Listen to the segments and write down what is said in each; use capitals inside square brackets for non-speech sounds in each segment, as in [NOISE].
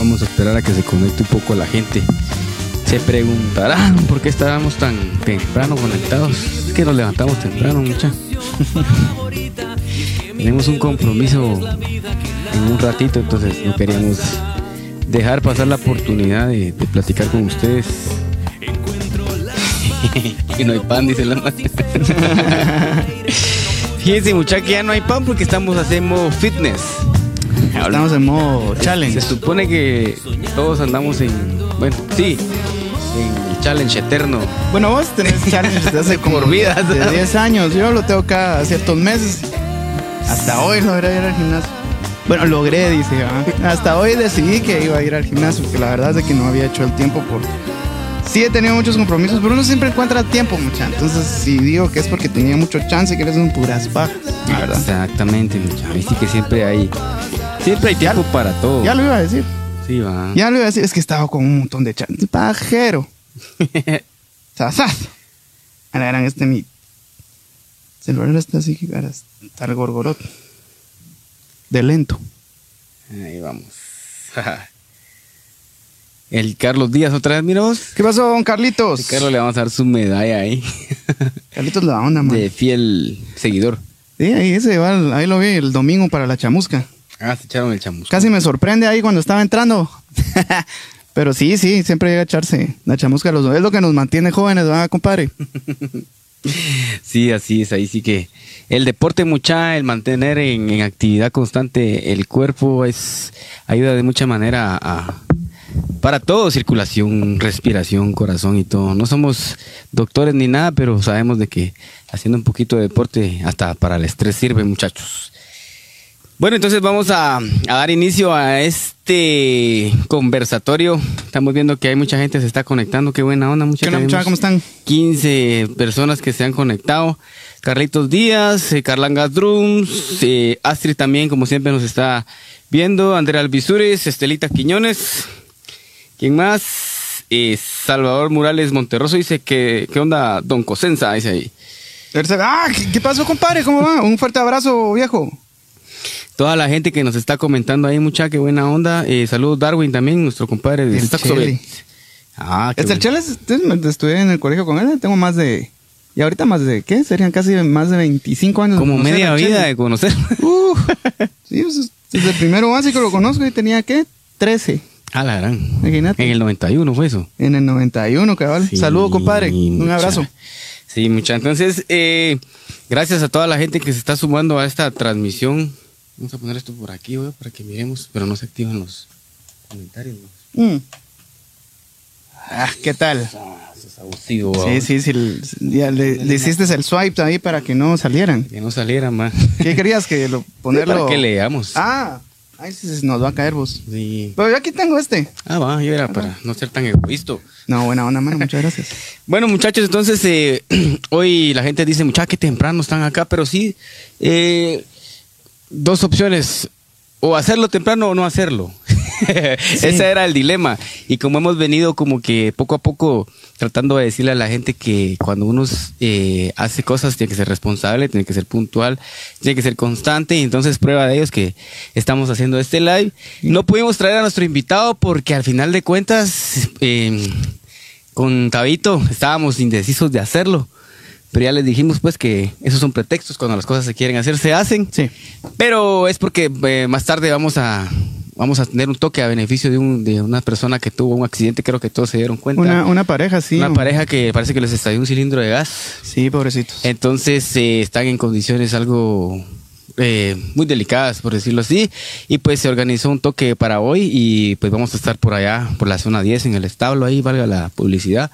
Vamos a esperar a que se conecte un poco la gente. Se preguntarán por qué estábamos tan temprano conectados. Es que nos levantamos temprano, mucha. [LAUGHS] Tenemos un compromiso en un ratito, entonces no queríamos dejar pasar la oportunidad de, platicar con ustedes. [LAUGHS] y no hay pan, dice la madre. [LAUGHS] Fíjense, muchachos, ya no hay pan porque estamos haciendo fitness. Estamos en modo challenge. Se supone que todos andamos en. Bueno, sí, en el challenge eterno. Bueno, vos tenés [LAUGHS] challenge desde hace como Por vida. de 10 años. Yo lo tengo cada ciertos meses. Hasta hoy logré ir al gimnasio. Bueno, logré, dice. ¿ah? Hasta hoy decidí que iba a ir al gimnasio, porque la verdad es que no había hecho el tiempo por... Sí he tenido muchos compromisos, pero uno siempre encuentra tiempo, mucha. Entonces, si digo que es porque tenía mucho chance, que eres un puras bajas, verdad. Exactamente, muchachos. Viste que siempre hay. Siempre hay tiempo para todo. Ya lo iba a decir. Sí, va. Ya lo iba a decir, es que estaba con un montón de chance. Pajero. [LAUGHS] Sasas. A la gran, este mi celular está así, para estar gorgoroto. De lento. Ahí vamos. [LAUGHS] El Carlos Díaz otra vez, mira vos. ¿Qué pasó, don Carlitos? El Carlos le vamos a dar su medalla ahí. [LAUGHS] Carlitos la onda, man. de fiel seguidor. Sí, ahí, ese, va, ahí lo vi el domingo para la chamusca. Ah, se echaron el chamusco. Casi me sorprende ahí cuando estaba entrando. [LAUGHS] Pero sí, sí, siempre llega a echarse la chamusca. a Los, es lo que nos mantiene jóvenes, ¿verdad, compadre? [LAUGHS] Sí, así es, ahí sí que el deporte mucha, el mantener en, en actividad constante el cuerpo es ayuda de mucha manera a, para todo, circulación, respiración, corazón y todo. No somos doctores ni nada, pero sabemos de que haciendo un poquito de deporte hasta para el estrés sirve, muchachos. Bueno, entonces vamos a, a dar inicio a este conversatorio. Estamos viendo que hay mucha gente que se está conectando. Qué buena onda, ¿Qué onda, muchacha? ¿Cómo están? 15 personas que se han conectado. Carlitos Díaz, eh, Carlangas Drums, eh, Astrid también, como siempre, nos está viendo. Andrea Alvisures, Estelita Quiñones. ¿Quién más? Eh, Salvador Morales Monterroso dice que, ¿qué onda? Don Cosenza, dice ahí. Ah, ¿qué, qué pasó, compadre? ¿Cómo va? Un fuerte abrazo, viejo. Toda la gente que nos está comentando ahí, mucha, qué buena onda. Eh, saludos Darwin también, nuestro compadre de. Bet. Ah, qué Este, bueno. Cheles, estudié en el colegio con él, tengo más de... Y ahorita más de, ¿qué? Serían casi más de 25 años. Como media vida de conocer. [LAUGHS] Uh, sí, pues, es- desde el primero básico lo conozco y tenía, ¿qué? 13, Ah, la gran. imagínate. En el 91 fue eso. En el 91, cabal. Sí, Saludos, compadre. Un abrazo. Sí, mucha. Entonces, eh, gracias a toda la gente que se está sumando a esta transmisión. Vamos a poner esto por aquí, güey, para que miremos, pero no se activan los comentarios. ¿no? Mm. Ah, ¿qué tal? Ah, eso es abusivo, Sí, güey. sí, sí. el- ya le, le hiciste el swipe ahí para que no salieran. Que no saliera más. ¿Qué querías que lo [LAUGHS] ponerlo? Para que leamos. Ah, ahí sí se nos va a caer vos. Sí. Pero yo aquí tengo este. Ah, va, yo era para no ser tan egoísta. No, buena onda, mano. Muchas gracias. [LAUGHS] Bueno, muchachos, entonces eh, [CLEARS THROAT] hoy la gente dice, muchachos, que temprano están acá, pero sí, eh, dos opciones, o hacerlo temprano o no hacerlo. [LAUGHS] Ese era el dilema. Y como hemos venido como que poco a poco tratando de decirle a la gente que cuando uno eh, hace cosas tiene que ser responsable, tiene que ser puntual, tiene que ser constante. Y entonces prueba de ello es que estamos haciendo este live. No pudimos traer a nuestro invitado porque al final de cuentas... eh, con Tabito estábamos indecisos de hacerlo. Pero ya les dijimos pues que esos son pretextos cuando las cosas se quieren hacer, se hacen. Sí. Pero es porque eh, más tarde vamos a vamos a tener un toque a beneficio de, un, de una persona que tuvo un accidente, creo que todos se dieron cuenta. Una, una pareja, sí. Una pareja que parece que les estalló un cilindro de gas. Sí, pobrecitos. Entonces eh, están en condiciones algo eh, muy delicadas, por decirlo así. Y pues se organizó un toque para hoy y pues vamos a estar por allá, por la zona 10, en el establo, ahí valga la publicidad.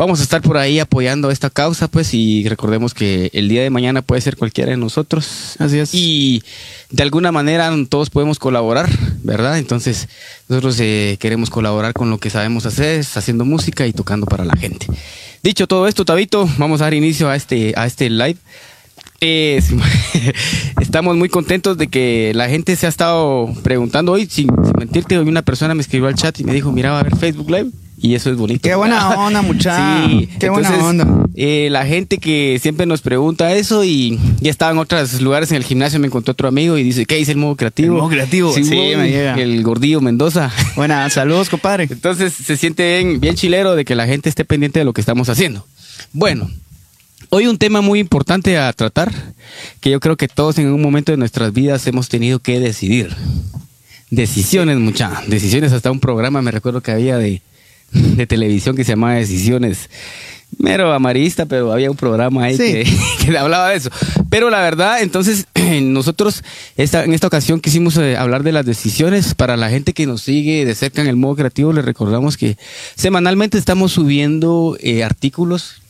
Vamos a estar por ahí apoyando esta causa, pues, y recordemos que el día de mañana puede ser cualquiera de nosotros. Así es. Y de alguna manera todos podemos colaborar, ¿verdad? Entonces, nosotros eh, queremos colaborar con lo que sabemos hacer, haciendo música y tocando para la gente. Dicho todo esto, Tabito, vamos a dar inicio a este, a este live. Eh, [LAUGHS] estamos muy contentos de que la gente se ha estado preguntando hoy, sin, sin mentirte, hoy una persona me escribió al chat y me dijo, mira, va a ver Facebook Live. Y eso es bonito. Qué buena [LAUGHS] onda, muchacho. Sí, Qué buena onda. eh, la gente que siempre nos pregunta eso y ya estaba en otros lugares en el gimnasio, me encontró otro amigo y dice, ¿qué dice el modo creativo? El modo creativo, sí, me llega. El gordillo Mendoza. Buena, [LAUGHS] saludos, compadre. Entonces se siente bien, bien chilero de que la gente esté pendiente de lo que estamos haciendo. Bueno, hoy un tema muy importante a tratar, que yo creo que todos en un momento de nuestras vidas hemos tenido que decidir. Decisiones, mucha. Decisiones, hasta un programa me recuerdo que había de, [LAUGHS] de televisión que se llamaba Decisiones. Mero amarista, pero había un programa ahí Sí. que, [LAUGHS] que hablaba de eso. Pero la verdad, entonces, [CLEARS THROAT] nosotros esta, en esta ocasión quisimos eh, hablar de las decisiones. Para la gente que nos sigue de cerca en el modo creativo, les recordamos que semanalmente estamos subiendo eh, artículos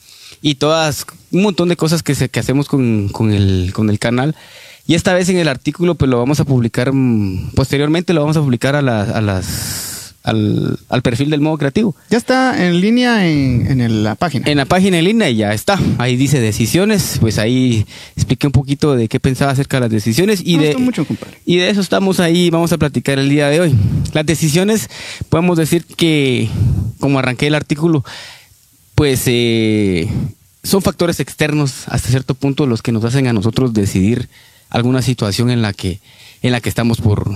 y todas, un montón de cosas que, se, que hacemos con, con el, con el canal. Y esta vez en el artículo, pues lo vamos a publicar, mm, posteriormente lo vamos a publicar a, la- a las, al, al perfil del modo creativo. Ya está en línea en, en el- la página. En la página en línea y ya está. Ahí dice decisiones. Pues ahí expliqué un poquito de qué pensaba acerca de las decisiones y Me de, mucho, compadre. y de eso estamos ahí. Vamos a platicar el día de hoy. Las decisiones, podemos decir que, como arranqué el artículo, pues eh, son factores externos hasta cierto punto los que nos hacen a nosotros decidir alguna situación en la que, en la que estamos por,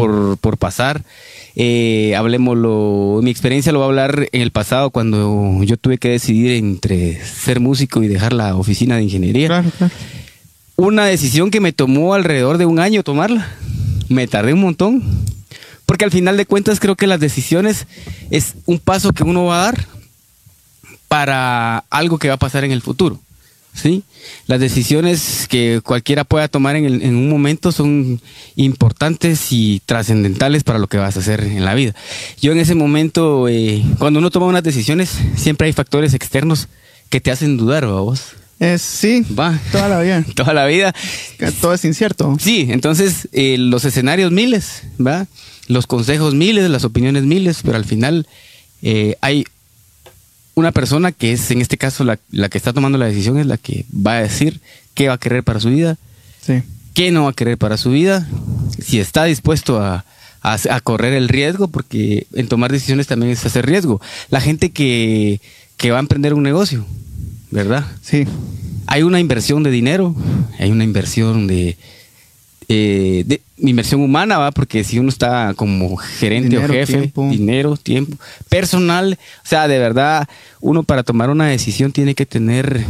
por, por pasar. Eh, hablemoslo, mi experiencia lo voy a hablar en el pasado cuando yo tuve que decidir entre ser músico y dejar la oficina de ingeniería. Claro, claro. Una decisión que me tomó alrededor de un año tomarla. Me tardé un montón. Porque al final de cuentas creo que las decisiones es un paso que uno va a dar para algo que va a pasar en el futuro. ¿Sí? Las decisiones que cualquiera pueda tomar en, el- en un momento son importantes y trascendentales para lo que vas a hacer en la vida. Yo en ese momento, eh, cuando uno toma unas decisiones, siempre hay factores externos que te hacen dudar, ¿va vos? Es, sí, Va. toda la vida. [LAUGHS] Toda la vida. Todo es incierto. Sí, entonces eh, los escenarios miles, ¿va? Los consejos miles, las opiniones miles, pero al final eh, hay una persona que es, en este caso, la, la que está tomando la decisión, es la que va a decir qué va a querer para su vida, Sí. qué no va a querer para su vida, si está dispuesto a, a- a correr el riesgo, porque en tomar decisiones también es hacer riesgo. La gente que, que va a emprender un negocio, ¿verdad? Sí. hay una inversión de dinero, hay una inversión de, eh, de inversión humana, ¿va? Porque si uno está como gerente Dinero, o jefe, tiempo. dinero, tiempo, personal, o sea, de verdad, uno para tomar una decisión tiene que tener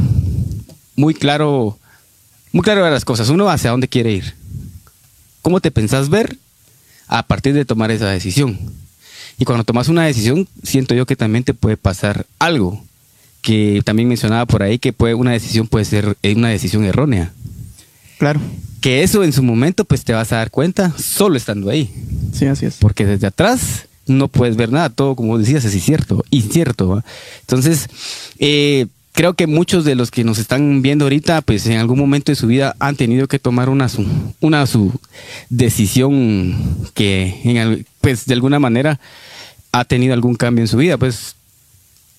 muy claro, muy claro las cosas. Uno hacia dónde quiere ir. ¿Cómo te pensás ver a partir de tomar esa decisión? Y cuando tomas una decisión, siento yo que también te puede pasar algo que también mencionaba por ahí que puede una decisión puede ser eh, una decisión errónea. Claro. Que eso en su momento pues te vas a dar cuenta solo estando ahí, Sí, así es. porque desde atrás no puedes ver nada, todo como decías es incierto, incierto. Entonces, eh, creo que muchos de los que nos están viendo ahorita pues en algún momento de su vida han tenido que tomar una su, una su decisión que en pues de alguna manera ha tenido algún cambio en su vida, pues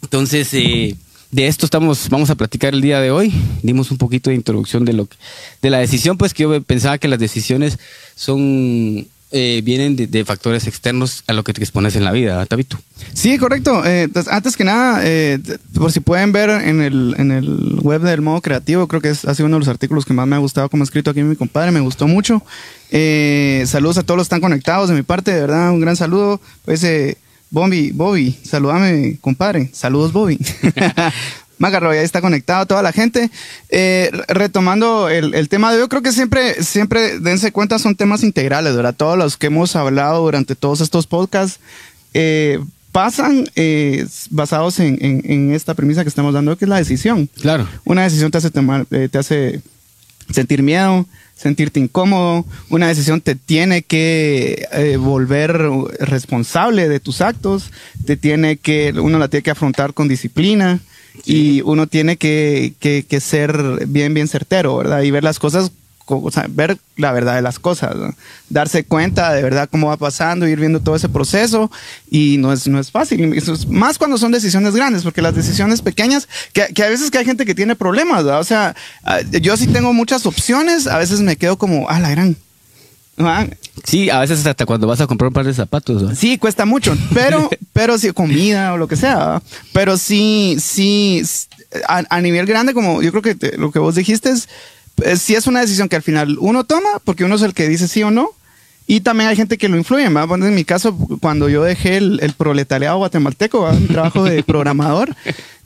entonces, eh, de esto estamos, vamos a platicar el día de hoy. Dimos un poquito de introducción de lo que- de la decisión, pues que yo pensaba que las decisiones son eh, vienen de, de factores externos a lo que te expones en la vida, ¿verdad, Tabito. Sí, correcto. Eh, pues, antes que nada, eh, por si pueden ver en el, en el web del modo creativo, creo que es, ha sido uno de los artículos que más me ha gustado como ha escrito aquí mi compadre, me gustó mucho. Eh, saludos a todos los que están conectados de mi parte, de verdad, un gran saludo. Pues, eh, Bobby, Bobby, saludame, compadre. Saludos, Bobby. [LAUGHS] [LAUGHS] Magarro, ya está conectado toda la gente. Eh, re- retomando el, el tema de hoy, creo que siempre, siempre, dense cuenta, son temas integrales, ¿verdad? Todos los que hemos hablado durante todos estos podcasts eh, pasan eh, basados en, en- en esta premisa que estamos dando, que es la decisión. Claro. Una decisión te hace tomar, eh, te hace sentir miedo, sentirte incómodo. Una decisión te tiene que eh, volver responsable de tus actos. Te tiene que, uno la tiene que afrontar con disciplina. Y uno tiene que, que- que ser bien, bien certero, ¿verdad? Y ver las cosas, ver la verdad de las cosas, ¿no? darse cuenta de verdad cómo va pasando, ir viendo todo ese proceso. Y no es, no es fácil. Eso es- más cuando son decisiones grandes, porque las decisiones pequeñas, que, que a veces que hay gente que tiene problemas, ¿verdad? O sea, ah, yo sí tengo muchas opciones, a veces me quedo como, ah, la gran. Sí, a veces hasta cuando vas a comprar un par de zapatos. ¿verdad? Sí, cuesta mucho, pero, [LAUGHS] pero sí, comida o lo que sea. ¿verdad? Pero sí, sí, a, a nivel grande, como yo creo que te- lo que vos dijiste es, eh, sí es una decisión que al final uno toma, porque uno es el que dice sí o no. Y también hay gente que lo influye. Bueno, en mi caso, cuando yo dejé el, el proletariado guatemalteco, ¿verdad? mi trabajo de [LAUGHS] programador,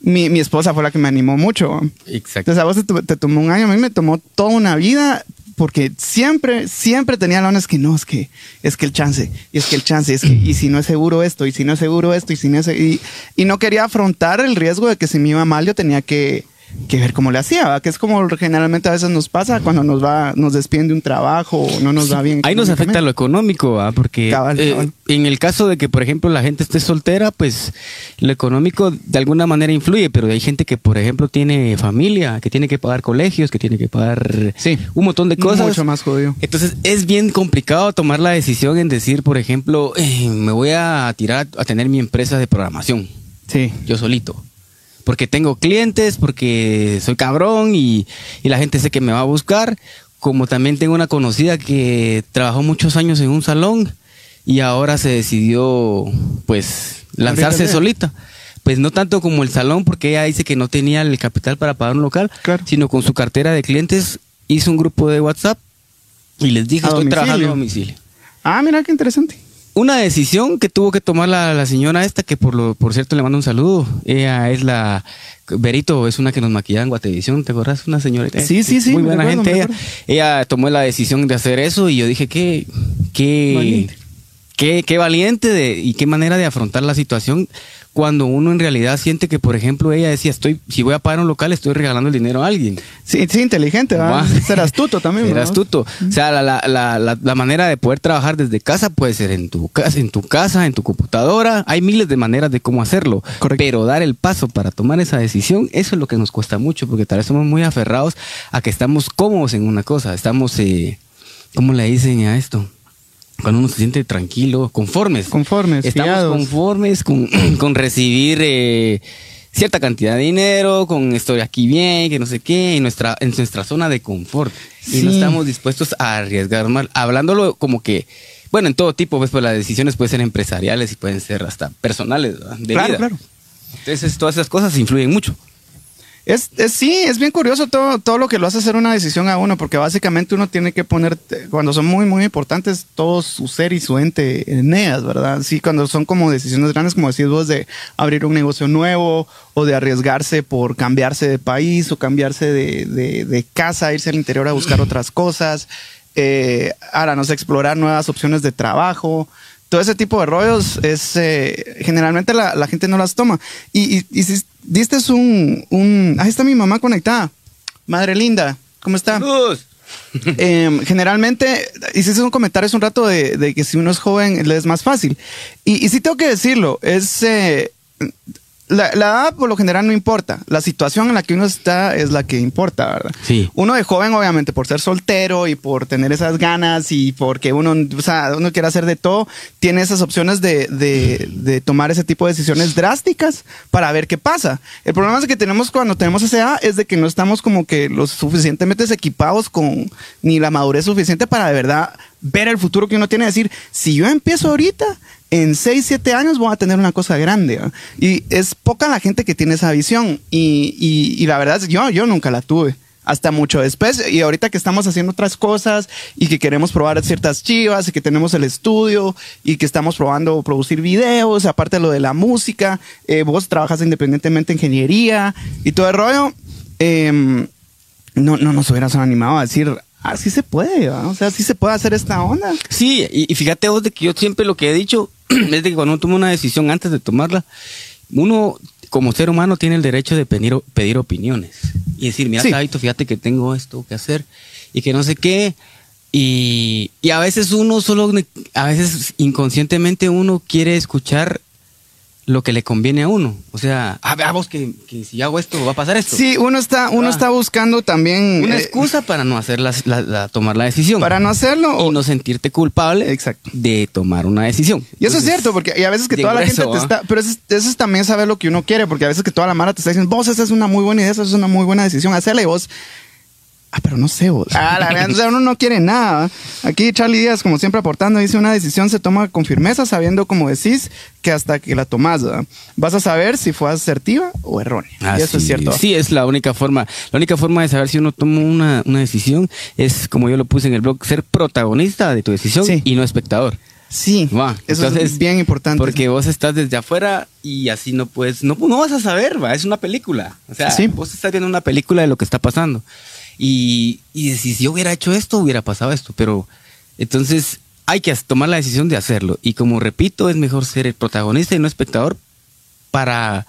mi, mi esposa fue la que me animó mucho. Exacto. Entonces a vos te, te tomó un año, a mí me tomó toda una vida porque siempre, siempre tenía la onda es que no, es que, es que el chance, y es que el chance, es que, y si no es seguro esto, y si no es seguro esto, y si no es, y, y no quería afrontar el riesgo de que si me iba mal yo tenía que, que ver cómo le hacía, ¿verdad? que es como generalmente a veces nos pasa cuando nos va, nos despiden de un trabajo o no nos va bien. Ahí nos afecta lo económico, porque Cabal, eh, en el caso de que, por ejemplo, la gente esté soltera, pues lo económico de alguna manera influye, pero hay gente que, por ejemplo, tiene familia, que tiene que pagar colegios, que tiene que pagar Sí. un montón de cosas. Mucho más jodido. Entonces es bien complicado tomar la decisión en decir, por ejemplo, eh, me voy a tirar a tener mi empresa de programación, Sí. yo solito. Porque tengo clientes, porque soy cabrón y, y la gente sé que me va a buscar. Como también tengo una conocida que trabajó muchos años en un salón y ahora se decidió, pues, lanzarse Ahorita, solita. Pues no tanto como el salón, porque ella dice que no tenía el capital para pagar un local, Claro. sino con su cartera de clientes hizo un grupo de WhatsApp y les dije, estoy domicilio. trabajando a domicilio. Ah, mira qué interesante. Una decisión que tuvo que tomar la, la señora esta, que por lo por cierto le mando un saludo. Ella es la Berito, es una que nos maquillaba en Guatevisión, ¿te acuerdas? Una señorita. Sí, sí, sí, Muy buena gente ella. Ella tomó la decisión de hacer eso y yo dije que qué Valiente. Qué qué valiente de, y qué manera de afrontar la situación cuando uno en realidad siente que, por ejemplo, ella decía, estoy si voy a pagar un local, estoy regalando el dinero a alguien. Sí, sí, inteligente, ¿verdad? Va. Ser astuto también. Ser astuto. O sea, la, la, la, la, la manera de poder trabajar desde casa puede ser en tu casa, en tu casa, en tu computadora. Hay miles de maneras de cómo hacerlo. Correcto. Pero dar el paso para tomar esa decisión, eso es lo que nos cuesta mucho, porque tal vez somos muy aferrados a que estamos cómodos en una cosa. Estamos, eh, ¿cómo le dicen a esto? Cuando uno se siente tranquilo, conformes. Conformes, Estamos fiados. conformes con, [CLEARS THROAT] con recibir eh, cierta cantidad de dinero, con estoy aquí bien, que no sé qué, en nuestra, en nuestra zona de confort. Y no Sí. estamos dispuestos a arriesgar mal. Hablándolo como que, bueno, en todo tipo, pues, pues las decisiones pueden ser empresariales y pueden ser hasta personales, ¿verdad? De Claro, vida. claro. Entonces, todas esas cosas influyen mucho. Es, es- sí, es bien curioso todo, todo lo que lo hace hacer una decisión a uno, porque básicamente uno tiene que poner, eh, cuando son muy, muy importantes, todo su ser y su ente en ellas, ¿verdad? Sí, cuando son como decisiones grandes, como decís vos, de abrir un negocio nuevo o de arriesgarse por cambiarse de país o cambiarse de, de- casa, irse al interior a buscar otras cosas, eh, ahora, no sé, explorar nuevas opciones de trabajo. Todo ese tipo de rollos es eh, generalmente la, la gente no las toma. Y, y, y diste un, un. Ahí está mi mamá conectada. Madre linda, ¿cómo está? Em, generalmente hiciste un comentario hace un rato de, de que si uno es joven le es más fácil. Y, y sí tengo que decirlo, es. eh, la, la edad por lo general no importa. La situación en la que uno está es la que importa, ¿verdad? Sí. Uno de joven, obviamente, por ser soltero y por tener esas ganas y porque uno, o sea, uno quiere hacer de todo, tiene esas opciones de, de- de tomar ese tipo de decisiones drásticas para ver qué pasa. El problema es que tenemos cuando tenemos esa edad es de que no estamos como que lo suficientemente equipados con ni la madurez suficiente para de verdad ver el futuro que uno tiene. Decir, si yo empiezo ahorita, en 6, 7 años voy a tener una cosa grande. ¿ah? Y es poca la gente que tiene esa visión. Y, y- la verdad yo, yo nunca la tuve. Hasta mucho después. Y ahorita que estamos haciendo otras cosas y que queremos probar ciertas chivas y que tenemos el estudio y que estamos probando producir videos, aparte de lo de la música, eh, vos trabajas independientemente en ingeniería y todo el rollo. em, no, no nos hubieras animado a decir, así se puede, ¿va? o sea, sí se puede hacer esta onda. Sí, y, y fíjate vos de que yo siempre lo que he dicho [CLEARS THROAT] es de que cuando uno toma una decisión antes de tomarla, uno como ser humano tiene el derecho de pedir, pedir opiniones y decir, mira, Sí. Cabito, fíjate que tengo esto que hacer y que no sé qué. Y, y a veces uno solo, a veces inconscientemente uno quiere escuchar lo que le conviene a uno. O sea, ah, vea vos que, que si hago esto va a pasar esto. Sí, uno está, uno Ah. está buscando también Una eh, excusa para no hacer la, la- la- tomar la decisión. para no hacerlo. y o- no sentirte culpable Exacto. de tomar una decisión. Y eso es cierto, porque a veces que toda la gente te ¿ah? está. Pero eso, es- eso es también saber lo que uno quiere, porque a veces que toda la mara te está diciendo, vos, esa es una muy buena idea, esa es una muy buena decisión, hacela y vos. Ah, pero no sé, vos. Ah, la verdad, o sea, uno no quiere nada. Aquí Charlie Díaz, como siempre aportando, dice una decisión se toma con firmeza, sabiendo, como decís, que hasta que la tomás, ¿verdad? vas a saber si fue asertiva o errónea. Ah, y eso sí. es cierto. Sí, es la única forma. La única forma de saber si uno toma una, una decisión es, como yo lo puse en el blog, ser protagonista de tu decisión Sí. y no espectador. Sí, Va, eso entonces, es bien importante. Porque vos estás desde afuera y así no puedes, no, no vas a saber, va, es una película. O sea, Sí. vos estás viendo una película de lo que está pasando. Y, y si yo hubiera hecho esto, hubiera pasado esto. Pero entonces hay que tomar la decisión de hacerlo. Y como repito, es mejor ser el protagonista y no espectador para,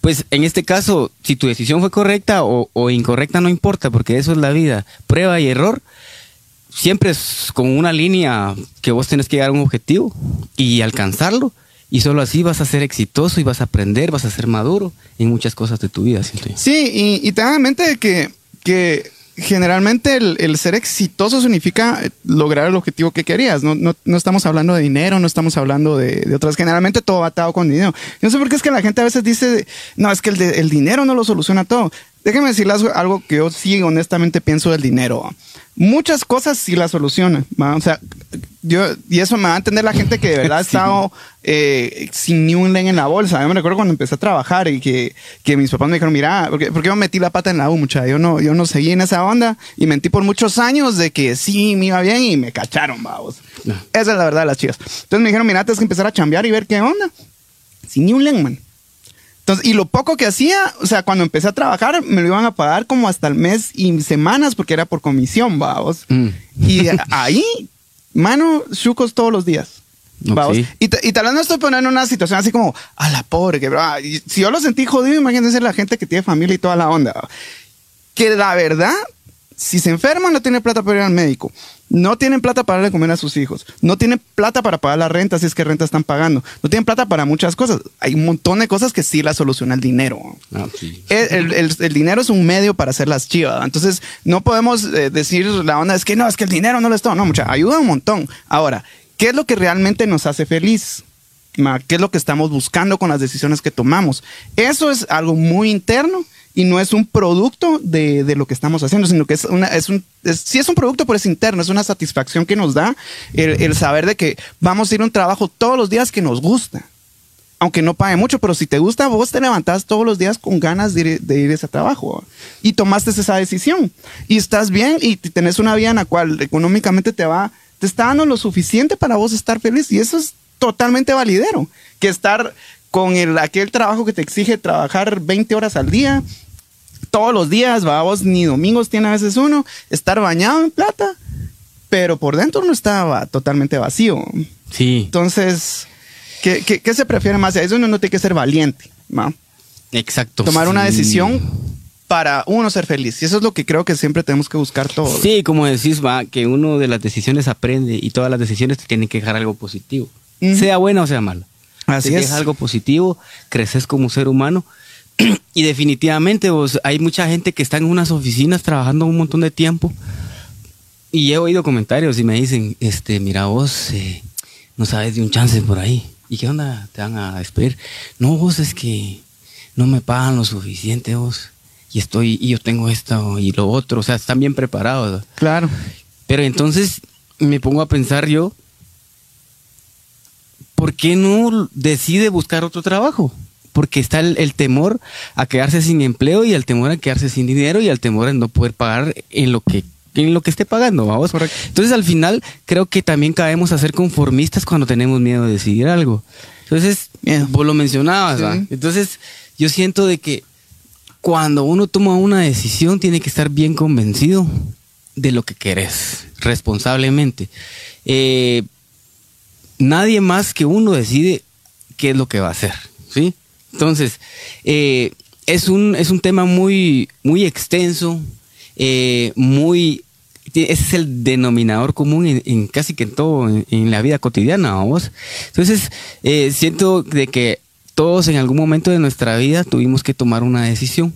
pues en este caso, si tu decisión fue correcta o, incorrecta, no importa, porque eso es la vida. Prueba y error siempre es con una línea que vos tenés que llegar a un objetivo y alcanzarlo. Y solo así vas a ser exitoso y vas a aprender, vas a ser maduro en muchas cosas de tu vida, siento. Sí, y, y ten en mente que, que generalmente el, el ser exitoso significa lograr el objetivo que querías. No, no, no estamos hablando de dinero, no estamos hablando de, de otras. Generalmente todo va atado con dinero. Yo no sé por qué es que la gente a veces dice, no, es que el, el dinero no lo soluciona todo. Déjeme decirles algo que yo sí honestamente pienso del dinero. Muchas cosas sí la solucionan. ¿va? O sea, yo, y eso me va a entender la gente que de verdad ha [LAUGHS] estado eh, sin ni un len en la bolsa. Yo me recuerdo cuando empecé a trabajar y que, que mis papás me dijeron, mira, porque, porque yo metí la pata en la U, mucha. Yo no, yo no seguí en esa onda y mentí por muchos años de que sí me iba bien y me cacharon, vamos. No. Esa es la verdad de las chicas. Entonces me dijeron, mira, tienes que empezar a chambear y ver qué onda. Sin ni un len, man. Entonces, y lo poco que hacía, o sea, cuando empecé a trabajar, me lo iban a pagar como hasta el mes y semanas porque era por comisión, vamos. Mm. Y ahí, mano, chucos todos los días. Vamos. Y, ta- y tal vez no estoy poniendo en una situación así como a la pobre, que ah, y si yo lo sentí jodido, imagínense la gente que tiene familia y toda la onda. Que la verdad, si se enferman, no tienen plata para ir al médico. No tienen plata para darle comer a sus hijos. No tienen plata para pagar la renta, si es que renta están pagando. No tienen plata para muchas cosas. Hay un montón de cosas que sí la soluciona el dinero. Ah, sí. El, el- el dinero es un medio para hacer las chivas. Entonces, no podemos eh, decir la onda es que no, es que el dinero no lo es todo. No, mucha, ayuda un montón. Ahora, ¿qué es lo que realmente nos hace feliz? ¿Qué es lo que estamos buscando con las decisiones que tomamos? Eso es algo muy interno y no es un producto de, de lo que estamos haciendo, sino que es una, es un, es- es un producto, pero es interno, es una satisfacción que nos da el, el saber de que vamos a ir a un trabajo todos los días que nos gusta aunque no pague mucho, pero si te gusta, vos te levantás todos los días con ganas de ir, de ir a ese trabajo y tomaste esa decisión y estás bien y tenés una vida en la cual económicamente te va, te está dando lo suficiente para vos estar feliz y eso es totalmente validero que estar con el, aquel trabajo que te exige trabajar 20 horas al día, todos los días, va, vos ni domingos tiene a veces uno, estar bañado en plata, pero por dentro no estaba totalmente vacío. Sí, Entonces, ¿qué, qué, qué se prefiere más? Eso uno no tiene que ser valiente, ¿va? exacto. Tomar una decisión para uno ser feliz. Y eso es lo que creo que siempre tenemos que buscar todos. Sí, como decís, va, que uno de las decisiones aprende y todas las decisiones te tienen que dejar algo positivo. Sea buena o sea mala. Así te es. deja algo positivo, creces como ser humano. [CLEARS THROAT] y definitivamente vos, hay mucha gente que está en unas oficinas trabajando un montón de tiempo. Y he oído comentarios y me dicen, este, mira vos, eh, no sabes de un chance por ahí. ¿Y qué onda? ¿Te van a despedir? No, vos es que no me pagan lo suficiente vos. Y estoy, y yo tengo esto y lo otro. O sea, están bien preparados. Claro. Pero entonces me pongo a pensar yo, ¿por qué no decide buscar otro trabajo? Porque está el, el temor a quedarse sin empleo y el temor a quedarse sin dinero y el temor a no poder pagar en lo que en lo que esté pagando, vamos. Correcto. Entonces al final creo que también caemos a ser conformistas cuando tenemos miedo de decidir algo. Entonces, Miedo. vos lo mencionabas, Sí. Entonces yo siento de que cuando uno toma una decisión tiene que estar bien convencido de lo que querés, responsablemente. Eh, nadie más que uno decide qué es lo que va a hacer, ¿sí? Entonces, eh, es, un, es un tema muy, muy extenso, eh, muy... Es el denominador común en, casi que en todo, en, en la vida cotidiana, vamos. Entonces, eh, siento de que todos en algún momento de nuestra vida tuvimos que tomar una decisión.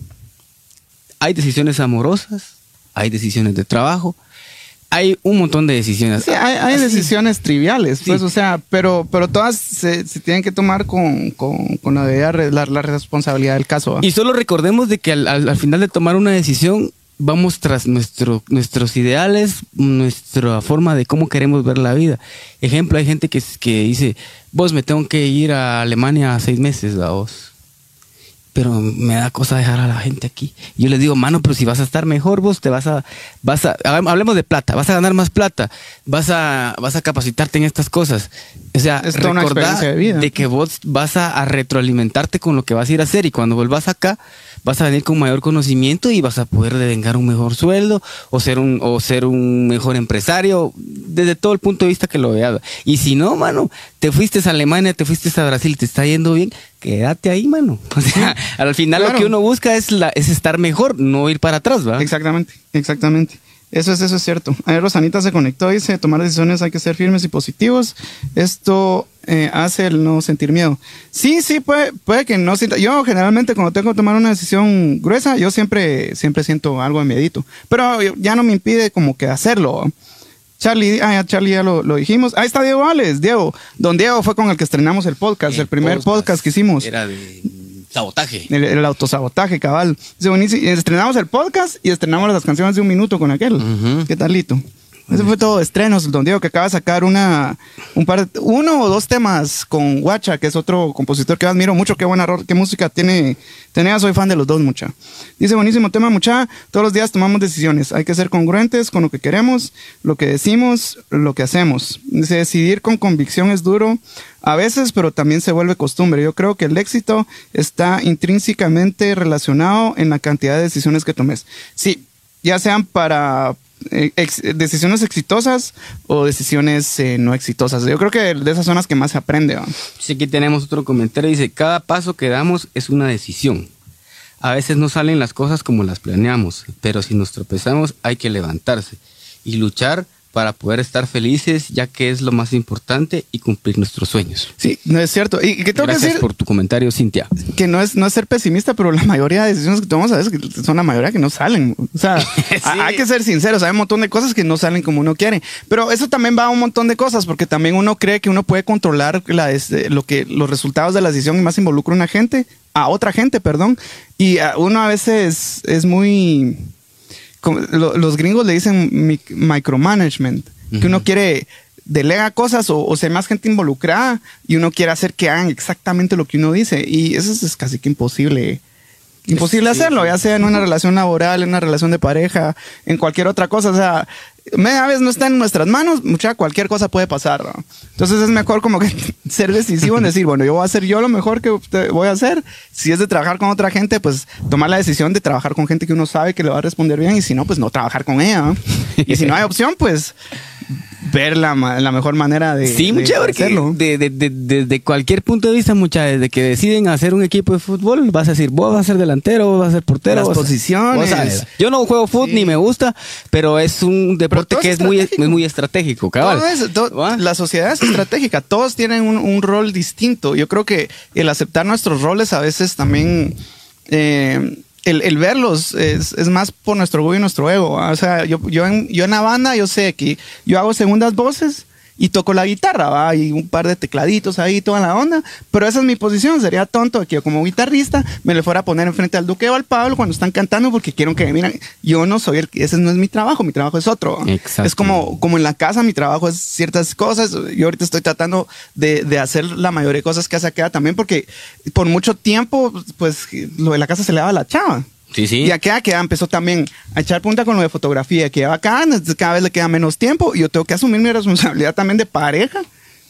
Hay decisiones amorosas, hay decisiones de trabajo, hay un montón de decisiones. Sí, hay, hay decisiones triviales, pues, Sí. o sea, pero, pero todas se, se tienen que tomar con, con, con la, re- la, la responsabilidad del caso. ¿va? Y solo recordemos de que al, al- al final de tomar una decisión, vamos tras nuestro, nuestros ideales, nuestra forma de cómo queremos ver la vida. Ejemplo, hay gente que, que dice, vos me tengo que ir a Alemania seis meses, ¿va vos pero me da cosa dejar a la gente aquí. Yo les digo, mano, pero si vas a estar mejor, vos te vas a, vas a, hablemos de plata, vas a ganar más plata, vas a, vas a capacitarte en estas cosas. O sea, Es recordá experiencia de vida. de que vos vas a, a retroalimentarte con lo que vas a ir a hacer y cuando vuelvas acá vas a venir con mayor conocimiento y vas a poder devengar un mejor sueldo o ser un, o ser un mejor empresario desde todo el punto de vista que lo veas. Y si no, mano, te fuiste a Alemania, te fuiste a Brasil, te está yendo bien, quédate ahí, mano. [LAUGHS] O sea, al final Claro. lo que uno busca es, la, es estar mejor, no ir para atrás, ¿va? Exactamente, exactamente. Eso es, eso es cierto. Ahí Rosanita se conectó, dice, tomar decisiones hay que ser firmes y positivos. Esto eh, hace el no sentir miedo. Sí, sí, puede, puede que no sienta. Yo generalmente cuando tengo que tomar una decisión gruesa, yo siempre, siempre siento algo de miedito. Pero ya no me impide como que hacerlo. Charlie, ah, ya Charlie ya lo, lo dijimos. Ahí está Diego Vales, Diego. Don Diego fue con el que estrenamos el podcast, el, primer podcast, que hicimos. Era de sabotaje. El, el autosabotaje, cabal. Dice, buenísimo. Estrenamos el podcast y estrenamos las canciones de un minuto con aquel. Ujú. ¿Qué talito? Ese fue todo estrenos, don Diego, que acaba de sacar una, un par, uno o dos temas con Guacha, que es otro compositor que admiro mucho. Qué buena, qué música tiene. Tenía, soy fan de los dos, mucha. Dice, buenísimo tema, mucha. Todos los días tomamos decisiones. Hay que ser congruentes con lo que queremos, lo que decimos, lo que hacemos. Dice, decidir con convicción es duro a veces, pero también se vuelve costumbre. Yo creo que el éxito está intrínsecamente relacionado en la cantidad de decisiones que tomes. Sí, ya sean para ex- decisiones exitosas o decisiones eh, no exitosas. Yo creo que de esas son las que más se aprende. Sí, aquí tenemos otro comentario. Dice, cada paso que damos es una decisión. A veces no salen las cosas como las planeamos, pero si nos tropezamos hay que levantarse y luchar para poder estar felices, ya que es lo más importante y cumplir nuestros sueños. Sí, no es cierto. Y que tengo que Gracias decir por tu comentario, Cintia. que no es, no es ser pesimista, pero la mayoría de decisiones que tomamos a veces que son la mayoría que no salen. O sea, [LAUGHS] hay que ser sinceros. Hay un montón de cosas que no salen como uno quiere. Pero eso también va a un montón de cosas, porque también uno cree que uno puede controlar la, este, lo que, los resultados de la decisión y más involucra a una gente, a otra gente, perdón. Y uno a veces es muy los gringos le dicen mi- micromanagement, que uno quiere delega cosas o, o sea más gente involucrada y uno quiere hacer que hagan exactamente lo que uno dice. Y eso es, casi que imposible. Imposible hacerlo ya sea en una relación laboral en una relación de pareja en cualquier otra cosa. O sea media vez no está en nuestras manos mucha cualquier cosa puede pasar ¿no? entonces es mejor como que [LAUGHS] ser decisivo en decir bueno yo voy a hacer yo lo mejor que voy a hacer si es de trabajar con otra gente pues tomar la decisión de trabajar con gente que uno sabe que le va a responder bien y si no pues no trabajar con ella ¿no? [LAUGHS] y si no hay opción pues ver la, la mejor manera de, Sí, de mucha, hacerlo. de, de- de- desde cualquier punto de vista, mucha, desde que deciden hacer un equipo de fútbol, vas a decir, vos vas a ser delantero, vos vas a ser portero. Las posiciones. sabes. Yo no juego fútbol Sí. ni me gusta, pero es un deporte todo que es muy, estratégico. es muy estratégico, cabal. Todo eso, todo- ¿Va? la sociedad es estratégica, todos tienen un, un rol distinto. Yo creo que el aceptar nuestros roles a veces también, eh, el, el verlos es, es más por nuestro orgullo y nuestro ego. O sea, yo, yo, en, yo en la banda, yo sé que yo hago segundas voces y toco la guitarra, ¿va? Y un par de tecladitos ahí, toda la onda. Pero esa es mi posición. Sería tonto que yo como guitarrista me le fuera a poner enfrente al Duque o al Pablo cuando están cantando porque quiero que me miren. Yo no soy el, ese no es mi trabajo, mi trabajo es otro. Exacto. Es como, como en la casa, mi trabajo es ciertas cosas. Yo ahorita estoy tratando de, de hacer la mayoría de cosas que hace acá también porque por mucho tiempo, pues lo de la casa se le daba a la chava. Sí, sí. Y acá que empezó también a echar punta con lo de fotografía, que ya acá cada vez le queda menos tiempo y yo tengo que asumir mi responsabilidad también de pareja,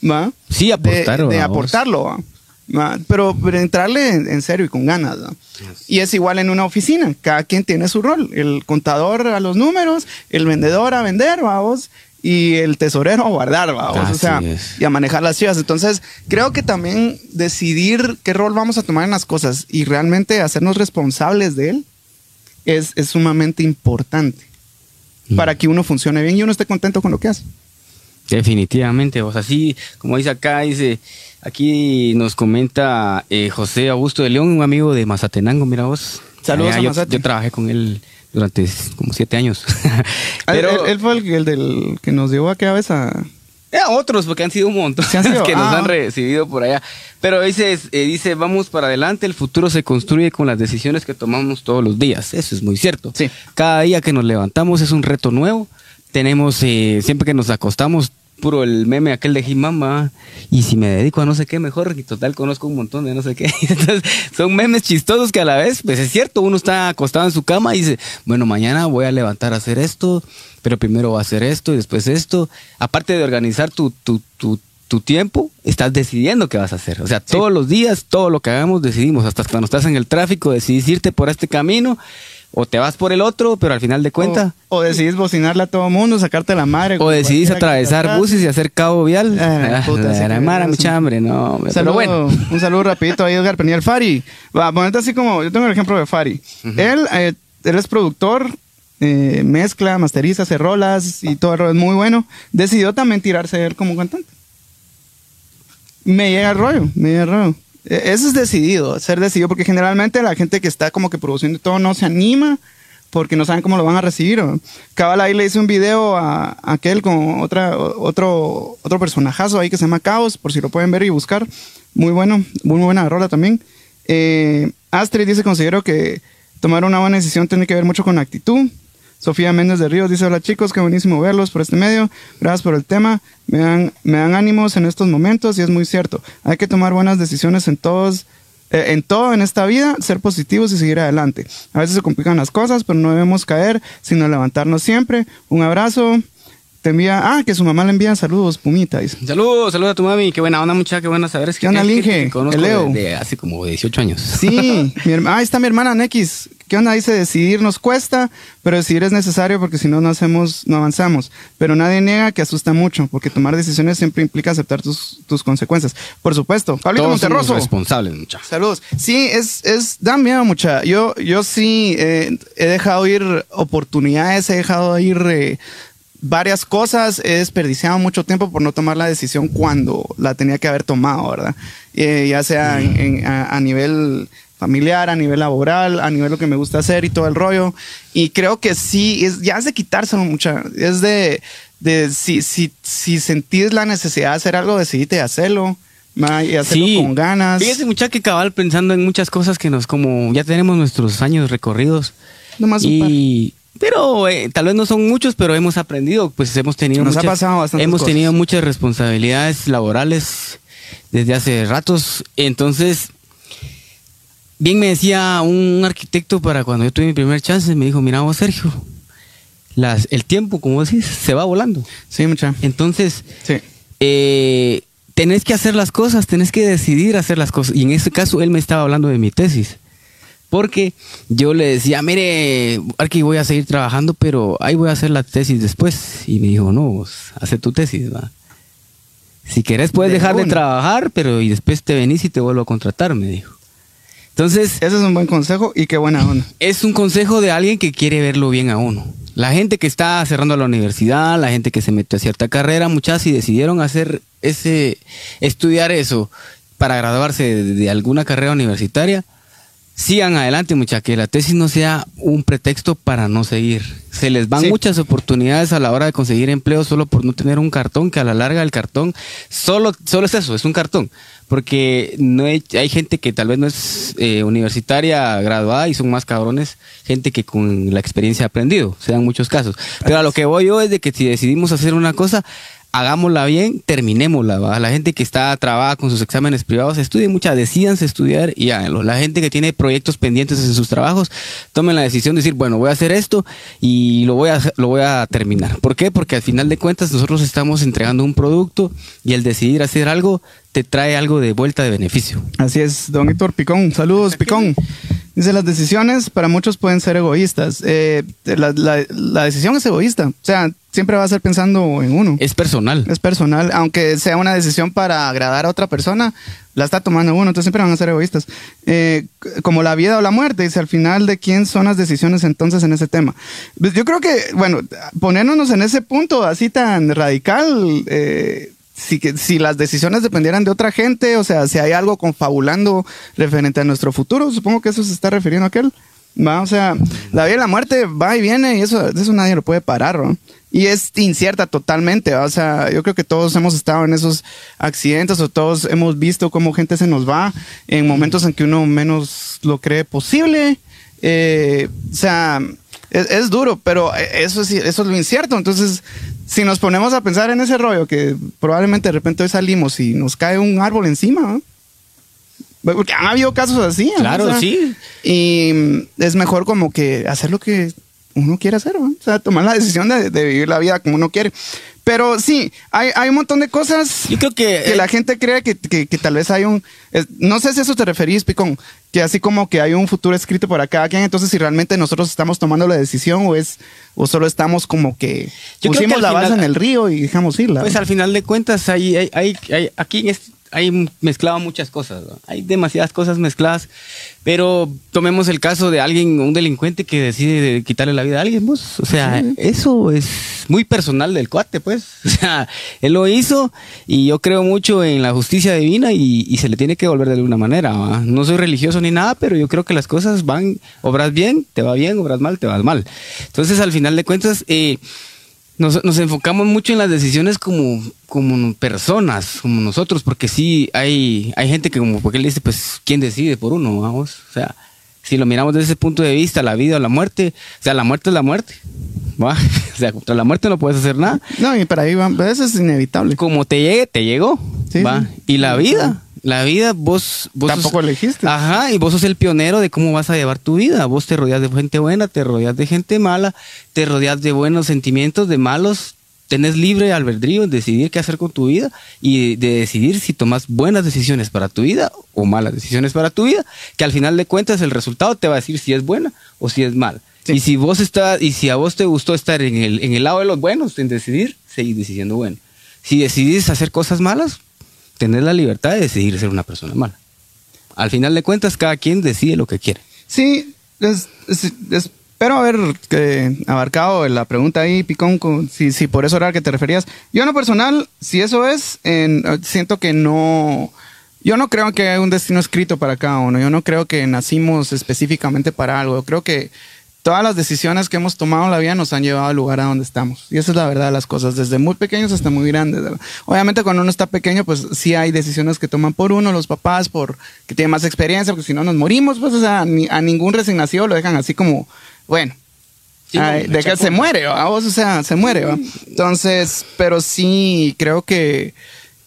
¿va? Sí, aportar, De, aportarlo, ¿va? ¿va? Pero, pero entrarle en, en serio y con ganas, ¿va? Y es igual en una oficina, cada quien tiene su rol, el contador a los números, el vendedor a vender, vamos, y el tesorero a guardar, vamos, o sea, es. y a manejar las chivas. Entonces, creo que también decidir qué rol vamos a tomar en las cosas y realmente hacernos responsables de él es, es sumamente importante Mm. para que uno funcione bien y uno esté contento con lo que hace. Definitivamente, o sea, sí, como dice acá, dice, aquí nos comenta eh, José Augusto de León, un amigo de Mazatenango, mira vos. Saludos Allá a yo, yo trabajé con él durante como siete años. Pero [LAUGHS] Pero él, él fue el, el del que nos llevó aquella vez a, Eh, otros, porque han sido un montón ¿Sí sido? [LAUGHS] que nos Ah. han recibido por allá. Pero dice, eh, dice, vamos para adelante, el futuro se construye con las decisiones que tomamos todos los días. Eso es muy cierto. Sí. Cada día que nos levantamos es un reto nuevo. Tenemos, eh, siempre que nos acostamos, puro el meme aquel de Jimamba. Y si me dedico a no sé qué, mejor. Y total, conozco un montón de no sé qué. [LAUGHS] Entonces, son memes chistosos que a la vez, pues es cierto, uno está acostado en su cama y dice, bueno, mañana voy a levantar a hacer esto, pero primero voy a hacer esto y después esto. Aparte de organizar tu, tu, tu, tu tiempo, estás decidiendo qué vas a hacer. O sea, todos los días, todo lo que hagamos, decidimos. Hasta cuando estás en el tráfico, decidís irte por este camino o te vas por el otro, pero al final de cuentas... O, o decidís bocinarle a todo mundo, sacarte la madre. O decidís atravesar buses y hacer cabo vial. Ah, puta, sí la que mara, es mucha hambre, no. hombre, Un Pero saludo, bueno. un saludo rapidito ahí, Edgar Peniel Fari. Va, ponete así como, yo tengo el ejemplo de Fari. Él, eh, él es productor, eh, mezcla, masteriza, hace rolas y todo el rollo es muy bueno. Decidió también tirarse él como cantante. Me llega el rollo, me llega el rollo. E- Eso es decidido, ser decidido, porque generalmente la gente que está como que produciendo todo no se anima porque no saben cómo lo van a recibir. Cabal ahí le hice un video a, a aquel con otra, otro, otro personajazo ahí que se llama Caos, por si lo pueden ver y buscar. Muy bueno, muy buena rola también. Eh, Astrid dice, considero que tomar una buena decisión tiene que ver mucho con actitud. Sofía Méndez de Ríos dice, hola chicos, qué buenísimo verlos por este medio. Gracias por el tema. Me dan, me dan ánimos en estos momentos y es muy cierto. Hay que tomar buenas decisiones en todos, eh, en todo en esta vida, ser positivos y seguir adelante. A veces se complican las cosas, pero no debemos caer, sino levantarnos siempre. Un abrazo. Te envía, ah, que su mamá le envía saludos, Pumita. Dice. Saludos, saludos a tu mami. Qué buena onda, mucha, qué buena saber. Es ¿Qué onda, Linge? que El Leo. de- de hace como 18 años. Sí, [LAUGHS] mi herma- ah, ahí está mi hermana Nex. ¿Qué onda? Dice, decidir nos cuesta, pero decidir es necesario porque si no, no hacemos, no avanzamos. Pero nadie niega que asusta mucho, porque tomar decisiones siempre implica aceptar tus, tus consecuencias. Por supuesto. Pablito Todos somos Monterroso. responsables, mucha. Saludos. Sí, es, es, da miedo mucha. Yo, yo sí eh, he dejado ir oportunidades, he dejado ir eh, varias cosas, he desperdiciado mucho tiempo por no tomar la decisión cuando la tenía que haber tomado, ¿verdad? Eh, ya sea en- en- a, a nivel familiar, a nivel laboral, a nivel lo que me gusta hacer y todo el rollo. Y creo que sí, es, ya es de quitárselo mucha. Es de, de si, si, si sentís la necesidad de hacer algo, decidite hacerlo. ma, Y hacerlo con ganas. Fíjese, mucha, que cabal pensando en muchas cosas que nos, como ya tenemos nuestros años recorridos. Nomás un y, pero eh, tal vez no son muchos, pero hemos aprendido, pues hemos tenido Nos ha muchas, pasado hemos cosas. tenido muchas responsabilidades laborales desde hace ratos. Entonces, bien me decía un arquitecto para cuando yo tuve mi primer chance, me dijo, mira vos, Sergio, las, el tiempo, como decís, se va volando. Sí, mucha. Entonces, Sí. eh, tenés que hacer las cosas, tenés que decidir hacer las cosas. Y en este caso, él me estaba hablando de mi tesis. Porque yo le decía, mire, Arqui, voy a seguir trabajando, pero ahí voy a hacer la tesis después. Y me dijo, no, vos, hace tu tesis, va. Si querés, puedes De dejar de trabajar, pero y después te venís y te vuelvo a contratar, me dijo. Entonces, Ese es un buen consejo y qué buena onda. es un consejo de alguien que quiere verlo bien a uno. La gente que está cerrando la universidad, la gente que se metió a cierta carrera, muchas y decidieron hacer ese, estudiar eso para graduarse de, de alguna carrera universitaria, sigan adelante, muchachos, que la tesis no sea un pretexto para no seguir. Se les van Sí. muchas oportunidades a la hora de conseguir empleo solo por no tener un cartón, que a la larga el cartón solo, solo es eso, es un cartón. Porque no hay, hay gente que tal vez no es eh, universitaria graduada y son más cabrones, gente que con la experiencia ha aprendido, se dan muchos casos. Pero a lo que voy yo es de que si decidimos hacer una cosa, hagámosla bien, terminémosla. ¿va? La gente que está trabada con sus exámenes privados, estudien mucha, decídanse estudiar y háganlo. La gente que tiene proyectos pendientes en sus trabajos, tomen la decisión de decir, bueno, voy a hacer esto y lo voy a, lo voy a terminar. ¿Por qué? Porque al final de cuentas nosotros estamos entregando un producto y el decidir hacer algo te trae algo de vuelta de beneficio. Así es, don Héctor Picón. Saludos, Picón. Dice, las decisiones para muchos pueden ser egoístas. Eh, la, la- la decisión es egoísta. O sea, siempre va a ser pensando en uno. Es personal. Es personal, aunque sea una decisión para agradar a otra persona, la está tomando uno, entonces siempre van a ser egoístas. Eh, como la vida o la muerte, dice al final de quién son las decisiones entonces en ese tema. Pues yo creo que, bueno, poniéndonos en ese punto así tan radical, eh, si, si las decisiones dependieran de otra gente, o sea, si hay algo confabulando referente a nuestro futuro, supongo que eso se está refiriendo a aquel. ¿va? O sea, la vida y la muerte va y viene y eso, eso nadie lo puede parar. ¿no? y es incierta totalmente. O sea, yo creo que todos hemos estado en esos accidentes o todos hemos visto cómo gente se nos va en momentos en que uno menos lo cree posible. Eh, o sea, es, duro, pero eso es, eso es lo incierto. Entonces, si nos ponemos a pensar en ese rollo, que probablemente de repente hoy salimos y nos cae un árbol encima, porque han habido casos así. Claro, sí. Y es mejor como que hacer lo que uno quiere hacer, o sea, tomar la decisión de, vivir la vida como uno quiere. Pero sí, hay, hay un montón de cosas Yo creo que, que la gente cree que, que, tal vez hay un... no sé si eso te referís, Picón, que así como que hay un futuro escrito para cada quien, entonces si realmente nosotros estamos tomando la decisión o es o solo estamos como que Yo pusimos la base en el río y dejamos irla. Pues al final de cuentas, hay, hay, hay, aquí en este hay mezclado muchas cosas, hay demasiadas cosas mezcladas, pero tomemos el caso de alguien, un delincuente que decide quitarle la vida a alguien, pues, o sea, eso es muy personal del cuate, pues, [LAUGHS] o sea, él lo hizo y yo creo mucho en la justicia divina y, se le tiene que devolver de alguna manera, no soy religioso ni nada, pero yo creo que las cosas van, obras bien, te va bien, obras mal, te va mal. Entonces, al final de cuentas, eh, nos, nos, enfocamos mucho en las decisiones como, como personas, como nosotros, porque sí hay, hay gente que como, porque él dice, pues, ¿quién decide por uno? Vamos, o sea, si lo miramos desde ese punto de vista, la vida o la muerte, o sea, la muerte es la muerte. ¿va? [LAUGHS] O sea, contra la muerte no puedes hacer nada. No, y para ahí va, eso es inevitable. Como te llegue, te llegó. ¿va? Y la vida, la vida, vos, vos tampoco elegiste. Ajá, y vos sos el pionero de cómo vas a llevar tu vida. Vos te rodeas de gente buena, te rodeas de gente mala, te rodeas de buenos sentimientos, de malos. Tenés libre albedrío en decidir qué hacer con tu vida y de decidir si tomas buenas decisiones para tu vida o malas decisiones para tu vida, que al final de cuentas el resultado te va a decir si es buena o si es mala. Y si vos estás, y si a vos te gustó estar en el, en el lado de los buenos, en decidir, seguir decidiendo bueno. Si decidís hacer cosas malas, tener la libertad de decidir ser una persona mala. Al final de cuentas, cada quien decide lo que quiere. Sí, espero haber abarcado la pregunta ahí, Picón, si, si por eso era que te referías. Yo en lo personal, si eso es, en, siento que no... Yo no creo que haya un destino escrito para cada uno. Yo no creo que nacimos específicamente para algo. Yo creo que todas las decisiones que hemos tomado en la vida nos han llevado al lugar a donde estamos. Y esa es la verdad de las cosas, desde muy pequeños hasta muy grandes. Obviamente cuando uno está pequeño, pues sí hay decisiones que toman por uno, los papás, por que tienen más experiencia, porque si no nos morimos, pues o sea, a ningún recién nacido lo dejan así como, bueno, de que se muere, o sea, se muere. Entonces, pero sí creo que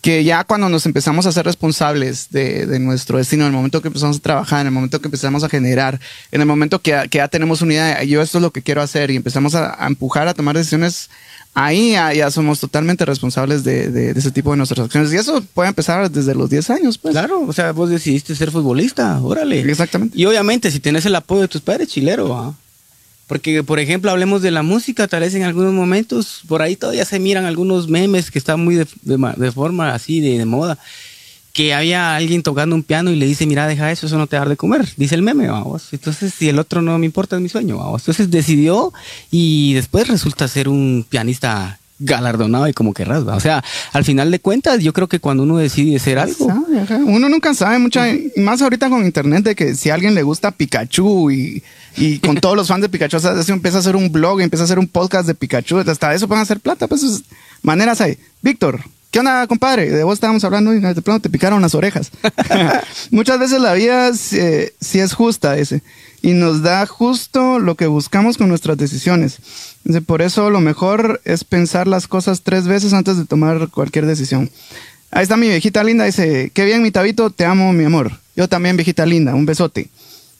que ya cuando nos empezamos a ser responsables de, nuestro destino, en el momento que empezamos a trabajar, en el momento que empezamos a generar, en el momento que, ya tenemos una idea, yo esto es lo que quiero hacer y empezamos a, empujar, a tomar decisiones, ahí ya, somos totalmente responsables de, ese tipo de nuestras acciones. Y eso puede empezar desde los 10 años, pues. Claro, o sea, vos decidiste ser futbolista, órale. Exactamente. Y obviamente, si tenés el apoyo de tus padres, chilero, porque, por ejemplo, hablemos de la música, tal vez en algunos momentos, por ahí todavía se miran algunos memes que están muy de, forma así, de, moda, que había alguien tocando un piano y le dice, mira, deja eso, eso no te va a dar de comer, dice el meme, vamos. Entonces, si el otro no me importa, es mi sueño, vamos. Entonces decidió y después resulta ser un pianista galardonado y como querrás. O sea, al final de cuentas, yo creo que cuando uno decide ser algo. Uno nunca sabe mucho, más ahorita con internet, de que si a alguien le gusta Pikachu y, y con todos los fans de Pikachu, o sea, empieza a hacer un blog, empieza a hacer un podcast de Pikachu, hasta eso pueden hacer plata, pues maneras hay. Víctor, ¿Qué onda, compadre? De vos estábamos hablando y de pronto te picaron las orejas. [LAUGHS] [LAUGHS] Muchas veces la vida sí, es justa ese y nos da justo lo que buscamos con nuestras decisiones. Por eso lo mejor es pensar las cosas tres veces antes de tomar cualquier decisión. Ahí está mi viejita linda, dice, qué bien mi tabito, te amo mi amor. Yo también viejita linda, un besote.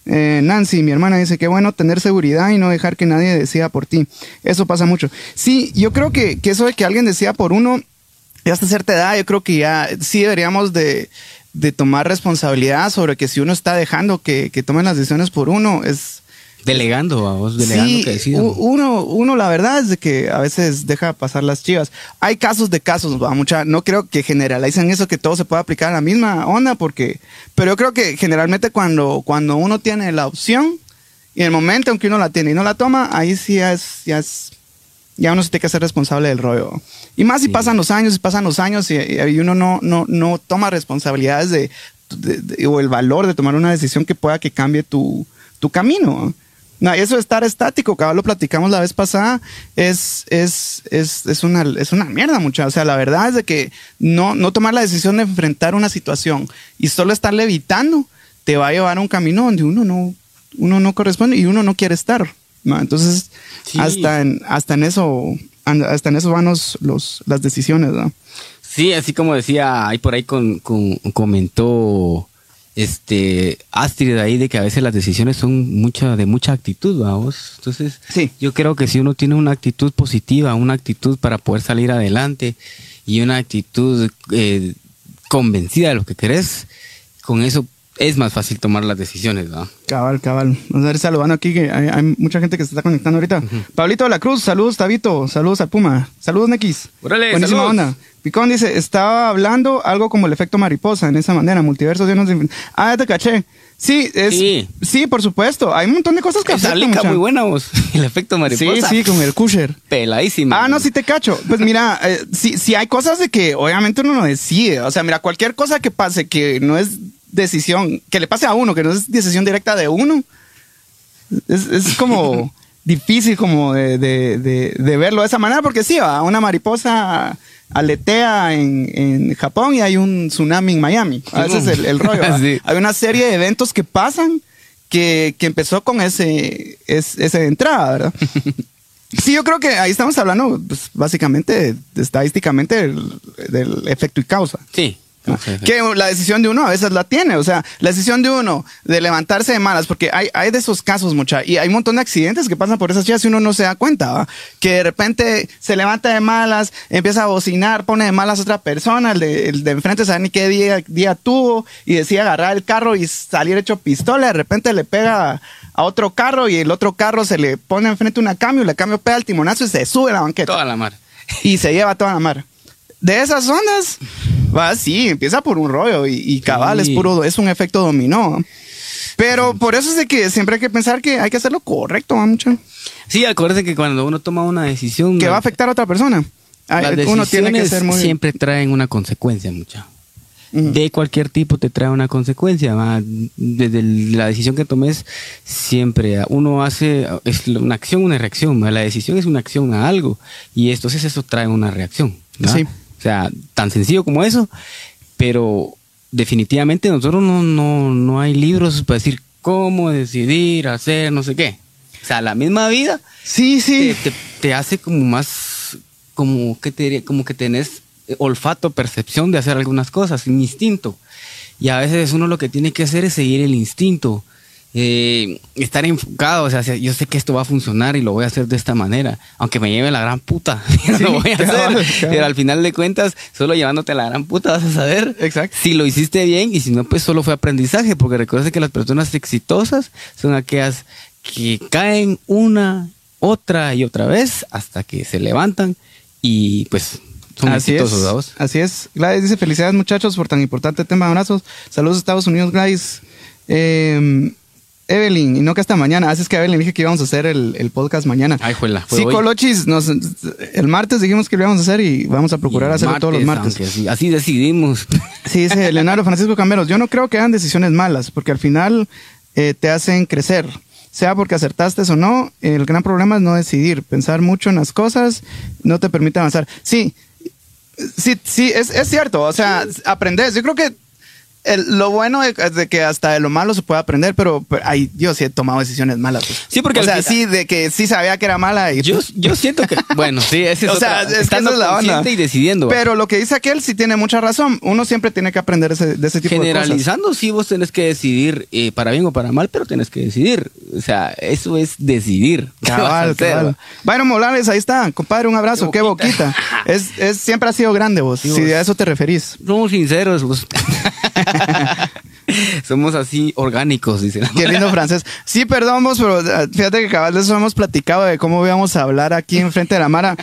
Eh, Nancy, mi hermana, dice, qué bueno tener seguridad y no dejar que nadie decida por ti. Eso pasa mucho. Sí, yo creo que, que eso de que alguien decida por uno, ya hasta cierta edad, yo creo que ya sí deberíamos de, de tomar responsabilidad sobre que si uno está dejando que, que tomen las decisiones por uno, es... Delegando a vos, delegando que decidan. Uno, uno, la verdad es de que a veces deja pasar las chivas. Hay casos de casos, va, mucha, no creo que generalicen eso, que todo se pueda aplicar a la misma onda, porque, pero yo creo que generalmente cuando, cuando uno tiene la opción y el momento en que uno la tiene y no la toma, ahí sí es, ya es ya uno se tiene que hacer responsable del rollo. Y más si pasan los años, y pasan los años y, uno no, no, no toma responsabilidades de, o el valor de tomar una decisión que pueda que cambie tu, tu camino. No, eso de estar estático, cabal, lo platicamos la vez pasada, es, es, es, es una, es una mierda, mucha. O sea, la verdad es de que no, no tomar la decisión de enfrentar una situación y solo estarle evitando te va a llevar a un camino donde uno no, uno no corresponde y uno no quiere estar. ¿no? Entonces, Sí. hasta, en, hasta en eso, hasta en eso van los, los, las decisiones, ¿no? Sí, así como decía, ahí por ahí con, con- comentó este Astrid ahí de que a veces las decisiones son mucha de mucha actitud, vamos. Entonces, Sí. yo creo que si uno tiene una actitud positiva, una actitud para poder salir adelante y una actitud eh, convencida de lo que querés, con eso es más fácil tomar las decisiones, ¿no? Cabal, cabal. Vamos a ir saludando aquí, que hay, hay mucha gente que se está conectando ahorita. Pablito de la Cruz, saludos, Tabito, saludos al Puma, saludos, Nequis. Órale, Buenísima saludos. onda. Picón dice, estaba hablando algo como el efecto mariposa, en esa manera, multiversos llenos de... Ah, ya te caché. Sí, es, sí. Sí. por supuesto. Hay un montón de cosas que Esa afectan, muy buena vos, [LAUGHS] el efecto Sí, mariposa. sí, con el Kusher. Peladísima. Ah, no, sí te cacho. Pues mira, [LAUGHS] eh, sí, sí hay cosas de que obviamente uno no decide. O sea, mira, cualquier cosa que pase que no es decisión, que le pase a uno, que no es decisión directa de uno, es, es [LAUGHS] como difícil como de, de- de- de verlo de esa manera, porque sí, va, una mariposa aletea en, en Japón y hay un tsunami en Miami. A veces el, el rollo. [LAUGHS] Hay una serie de eventos que pasan que, que empezó con ese, es- ese de entrada, ¿verdad? [LAUGHS] Sí, yo creo que ahí estamos hablando, pues, básicamente, estadísticamente, del, del efecto y causa. Sí. Que la decisión de uno a veces la tiene, o sea, la decisión de uno de levantarse de malas, porque hay, hay de esos casos, mucha, y hay un montón de accidentes que pasan por esas chicas y uno no se da cuenta, ¿va? que de repente se levanta de malas, empieza a bocinar, pone de malas a otra persona, el de, el de enfrente sabe ni qué día, día tuvo, y decide agarrar el carro y salir hecho pistola, de repente le pega a otro carro y el otro carro se le pone enfrente una cambio, la cambio pega el timonazo y se sube a la banqueta Toda la mar. y se lleva toda la mar. De esas ondas, va así, empieza por un rollo y, y cabal Sí. es puro, es un efecto dominó. Pero por eso es de que siempre hay que pensar que hay que hacerlo correcto, ¿va, mucho. Sí, acuérdense que cuando uno toma una decisión. Que va a afectar a otra persona. Las Uno tiene que ser muy. siempre traen una consecuencia, mucha. De cualquier tipo te trae una consecuencia. ¿va? Desde la decisión que tomes, siempre uno hace es una acción, una reacción. ¿va? La decisión es una acción a algo y entonces eso trae una reacción. ¿va? Sí. O sea, tan sencillo como eso, pero definitivamente nosotros no, no, no hay libros para decir cómo decidir, hacer, no sé qué. O sea, la misma vida Sí, sí. te, te- te hace como más, como que te diría? como que tenés olfato, percepción de hacer algunas cosas, un instinto. Y a veces uno lo que tiene que hacer es seguir el instinto, eh, estar enfocado, o sea, yo sé que esto va a funcionar y lo voy a hacer de esta manera, aunque me lleve la gran puta, [LAUGHS] lo voy a hacer. Pero al final de cuentas, solo llevándote la gran puta vas a saber Exacto. si lo hiciste bien y si no, pues solo fue aprendizaje, porque recuerda que las personas exitosas son aquellas que caen una, otra y otra vez hasta que se levantan y pues son Así es. Así es. Gladys dice: Felicidades, muchachos, por tan importante tema. Abrazos. Saludos, Estados Unidos, Gladys. Eh, Evelyn, y no que hasta mañana. Así es que Evelyn dije que íbamos a hacer el, el podcast mañana. Ay, juela, Sí, hoy. Colochis, nos, el martes dijimos que lo íbamos a hacer y vamos a procurar hacerlo todos los martes. así, así decidimos. [LAUGHS] Sí, dice Leonardo Francisco Cameros. Yo no creo que hagan decisiones malas, porque al final eh, te hacen crecer. Sea porque acertaste o no, el gran problema es no decidir. Pensar mucho en las cosas no te permite avanzar. Sí, sí, sí, es, es cierto. O sea, aprendes. Yo creo que el- lo bueno de, de que hasta de lo malo se puede aprender, pero, pero ay, yo sí he tomado decisiones malas. pues. Sí, porque O sea, sí, de que sí sabía que era mala. Y, Yo, yo siento que, [LAUGHS] bueno, sí, ese es O sea, es que esa es la onda. y decidiendo. Pero lo que dice aquel sí tiene mucha razón. Uno siempre tiene que aprender ese, de ese tipo de cosas. Generalizando, sí, vos tenés que decidir eh, para bien o para mal, pero tenés que decidir. O sea, eso es decidir. [LAUGHS] ¿Qué vas a Cabal, cabal. Byron Morales, ahí está, compadre, un abrazo, Qué qué boquita. boquita. es, es, siempre ha sido grande vos, Sí, si vos. a eso te referís. Somos sinceros, vos. [LAUGHS] ハハハハ! Somos así orgánicos, dicen. Qué lindo francés. Sí, perdón vos, pero eh, fíjate que cabal de eso hemos platicado de cómo íbamos a hablar aquí enfrente de la Mara.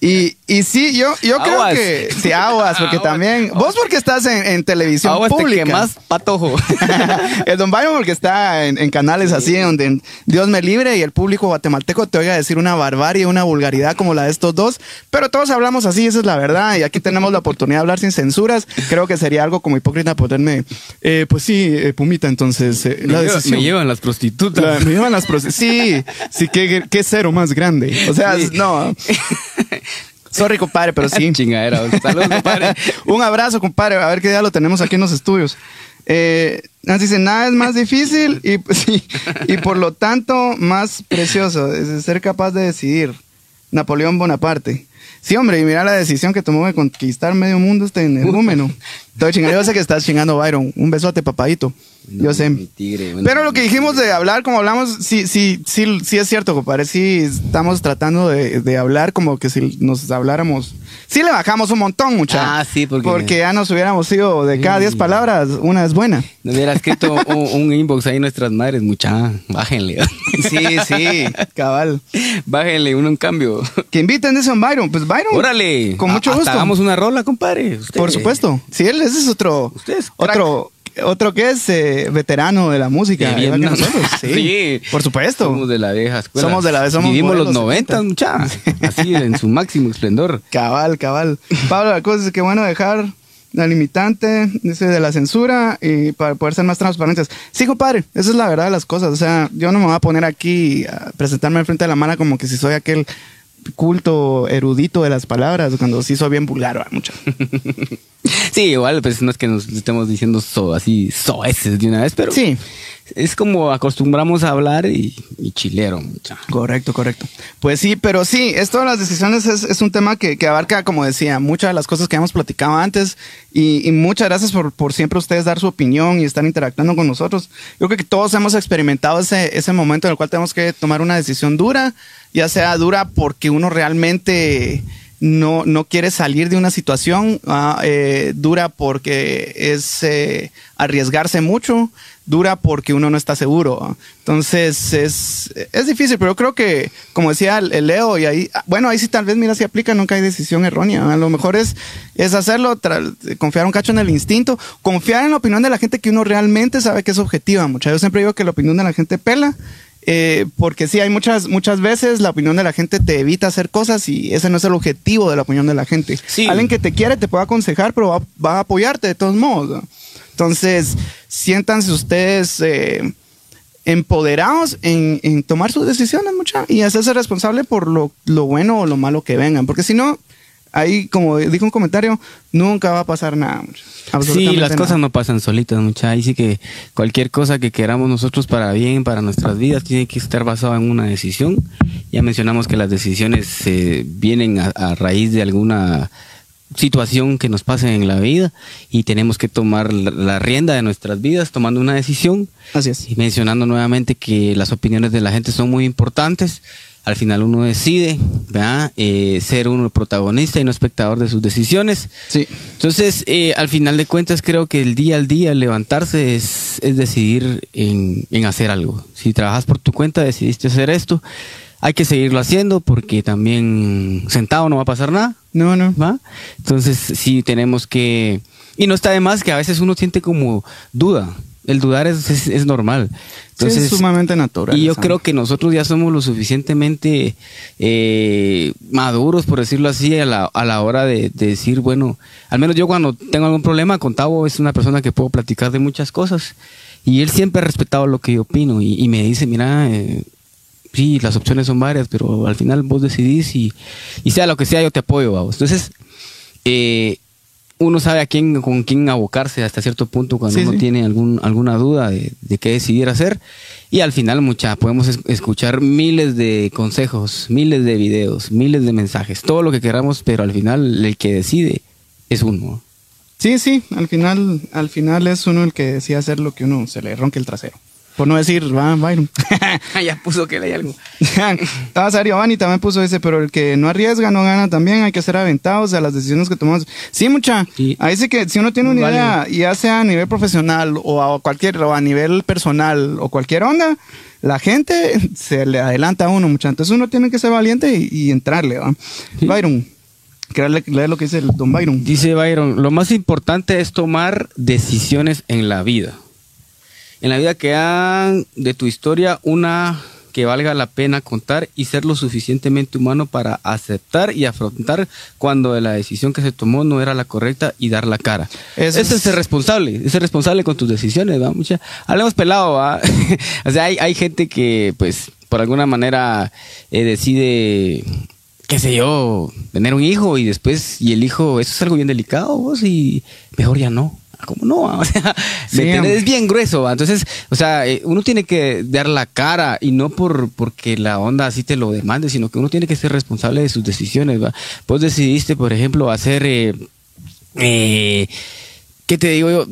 Y, y sí, yo, yo creo que... Sí, aguas, porque Aguas. también... Vos porque estás en, en televisión Aguas te pública. quemás, patojo. [LAUGHS] el Don Byron porque está en, en canales así donde Dios me libre y el público guatemalteco te oiga decir una barbarie, una vulgaridad como la de estos dos, pero todos hablamos así, esa es la verdad y aquí tenemos la oportunidad de hablar sin censuras. Creo que sería algo como hipócrita poderme, eh, pues sí, eh, Pumita, entonces eh, Me, la lleva- decisión. me llevan las prostitutas. La- me llevan las proce- Sí, sí, qué, qué cero más grande. O sea, Sí. no. [LAUGHS] Sorry, compadre, pero sí. Chingadera. Saludos, compadre. [LAUGHS] Un abrazo, compadre. A ver qué día lo tenemos aquí en los estudios. Eh, Nancy dice, nada es más difícil y, [LAUGHS] sí, y por lo tanto más precioso es ser capaz de decidir. Napoleón Bonaparte. Sí, hombre, y mira la decisión que tomó de conquistar medio mundo este energúmeno. Estoy chingando. Yo sé que estás chingando, Byron. Un besote, papadito. Yo sé. Mi tigre, bueno. Pero lo que dijimos de hablar, como hablamos, sí, sí, sí, sí es cierto, compadre. Sí, estamos tratando de, de hablar como que si nos habláramos. Sí, le bajamos un montón, mucha. Ah, sí, porque- Porque ya nos hubiéramos ido de cada 10 Sí. palabras, una es buena. Me hubiera escrito [LAUGHS] un, un inbox ahí nuestras madres, mucha. Bájenle. Sí, sí, cabal. Bájenle un, un cambio. Que inviten, dice Don Byron. Pues Byron. Órale. Con mucho gusto. Hagamos una rola, compadre. Usted. Por supuesto. Sí, él ese es otro. Usted es crack. otro. Otro que es eh, veterano de la música. Igual que nosotros. Sí, [LAUGHS] Sí. Por supuesto. Somos de la vieja escuela. Somos de la- somos Vivimos los modelos 90, 70. mucha. [LAUGHS] Así, en su máximo esplendor. Cabal, cabal. Pablo Alcoz dice que bueno dejar la limitante, dice de la censura y para poder ser más transparentes. Sí, compadre, esa es la verdad de las cosas. O sea, yo no me voy a poner aquí a presentarme al frente de la mano como que si soy aquel culto erudito de las palabras, cuando sí soy bien vulgar, ¿verdad? mucho. [LAUGHS] Sí, igual, pues no es que nos estemos diciendo so, así soeces de una vez, pero Sí. Es como acostumbramos a hablar y, y chilero. Correcto, correcto. Pues sí, pero sí, esto de las decisiones es, un tema que, que abarca, como decía, muchas de las cosas que hemos platicado antes y, y muchas gracias por, por siempre ustedes dar su opinión y estar interactuando con nosotros. Yo creo que todos hemos experimentado ese, ese momento en el cual tenemos que tomar una decisión dura, ya sea dura porque uno realmente no, no quiere salir de una situación, ah, eh, dura porque es eh, arriesgarse mucho, dura porque uno no está seguro. Entonces es, es difícil, pero yo creo que, como decía el, Leo, y ahí, ah, bueno, ahí sí tal vez, mira, si aplica, nunca hay decisión errónea. A lo mejor es, es hacerlo, confiar un cacho en el instinto, confiar en la opinión de la gente que uno realmente sabe que es objetiva. Mucha. Yo siempre digo que la opinión de la gente pela. Eh, porque sí, hay muchas, muchas veces la opinión de la gente te evita hacer cosas y ese no es el objetivo de la opinión de la gente. Sí. Alguien que te quiere te puede aconsejar, pero va, va a apoyarte de todos modos. ¿no? Entonces, siéntanse ustedes eh, empoderados en, en tomar sus decisiones, mucha, y hacerse responsable por lo, lo bueno o lo malo que vengan. Porque si no, ahí, como dijo un comentario, nunca va a pasar nada. Sí, las nada. cosas no pasan solitas, mucha. Ahí sí que cualquier cosa que queramos nosotros para bien, para nuestras vidas, tiene que estar basado en una decisión. Ya mencionamos que las decisiones eh, vienen a, a raíz de alguna situación que nos pase en la vida y tenemos que tomar la, la rienda de nuestras vidas tomando una decisión Así es. y mencionando nuevamente que las opiniones de la gente son muy importantes. Al final uno decide ¿verdad? Eh, ser uno el protagonista y no espectador de sus decisiones. Sí. Entonces, eh, al final de cuentas, creo que el día al día levantarse es, es decidir en, en hacer algo. Si trabajas por tu cuenta, decidiste hacer esto, hay que seguirlo haciendo porque también sentado no va a pasar nada. No, no. ¿va? Entonces, sí tenemos que... Y no está de más que a veces uno siente como duda. El dudar es, es, es normal. Sí, Entonces, es sumamente natural. y yo creo que nosotros ya somos lo suficientemente eh, maduros, por decirlo así, a la, a la hora de, de decir, bueno, al menos yo cuando tengo algún problema, con Tavo es una persona que puedo platicar de muchas cosas. Y él siempre ha respetado lo que yo opino y, y me dice, mira, eh, sí, las opciones son varias, pero al final vos decidís y, y sea lo que sea, yo te apoyo, vamos. Entonces, eh, uno sabe a quién, con quién abocarse hasta cierto punto cuando Sí, uno sí. tiene algún, alguna duda de, de qué decidir hacer. Y al final, mucha, podemos es- escuchar miles de consejos, miles de videos, miles de mensajes, todo lo que queramos, pero al final el que decide es uno. Sí, sí, al final, al final es uno el que decide hacer lo que uno se le ronque el trasero. Por no decir, va, Byron. [LAUGHS] ya puso que leí algo. [LAUGHS] Ah, Sari Giovanni también puso ese, pero el que no arriesga no gana también, hay que ser aventados a las decisiones que tomamos. Sí, mucha. Sí. Ahí sí que si uno tiene Muy una idea, válido. ya sea a nivel profesional o a cualquier, o a nivel personal o cualquier onda, la gente se le adelanta a uno, mucha. Entonces uno tiene que ser valiente y, y entrarle, ¿va? Byron, quiero leer, leer lo que dice el don Byron. Dice Byron, lo más importante es tomar decisiones en la vida. En la vida que hagan de tu historia una que valga la pena contar y ser lo suficientemente humano para aceptar y afrontar cuando la decisión que se tomó no era la correcta y dar la cara. Eso Eso es es- ser responsable, es ser responsable con tus decisiones, ¿va? Mucha, hablemos pelado, ¿va? [LAUGHS] o sea, hay, hay gente que, pues, por alguna manera eh, decide, qué sé yo, tener un hijo y después, y el hijo, eso es algo bien delicado, vos, y mejor ya no. ¿Cómo no? [LAUGHS] O sea, es bien grueso, ¿va? Entonces, o sea, eh, uno tiene que dar la cara y no por porque la onda así te lo demande, sino que uno tiene que ser responsable de sus decisiones, ¿va? Vos decidiste, por ejemplo, hacer, eh, eh, ¿qué te digo yo?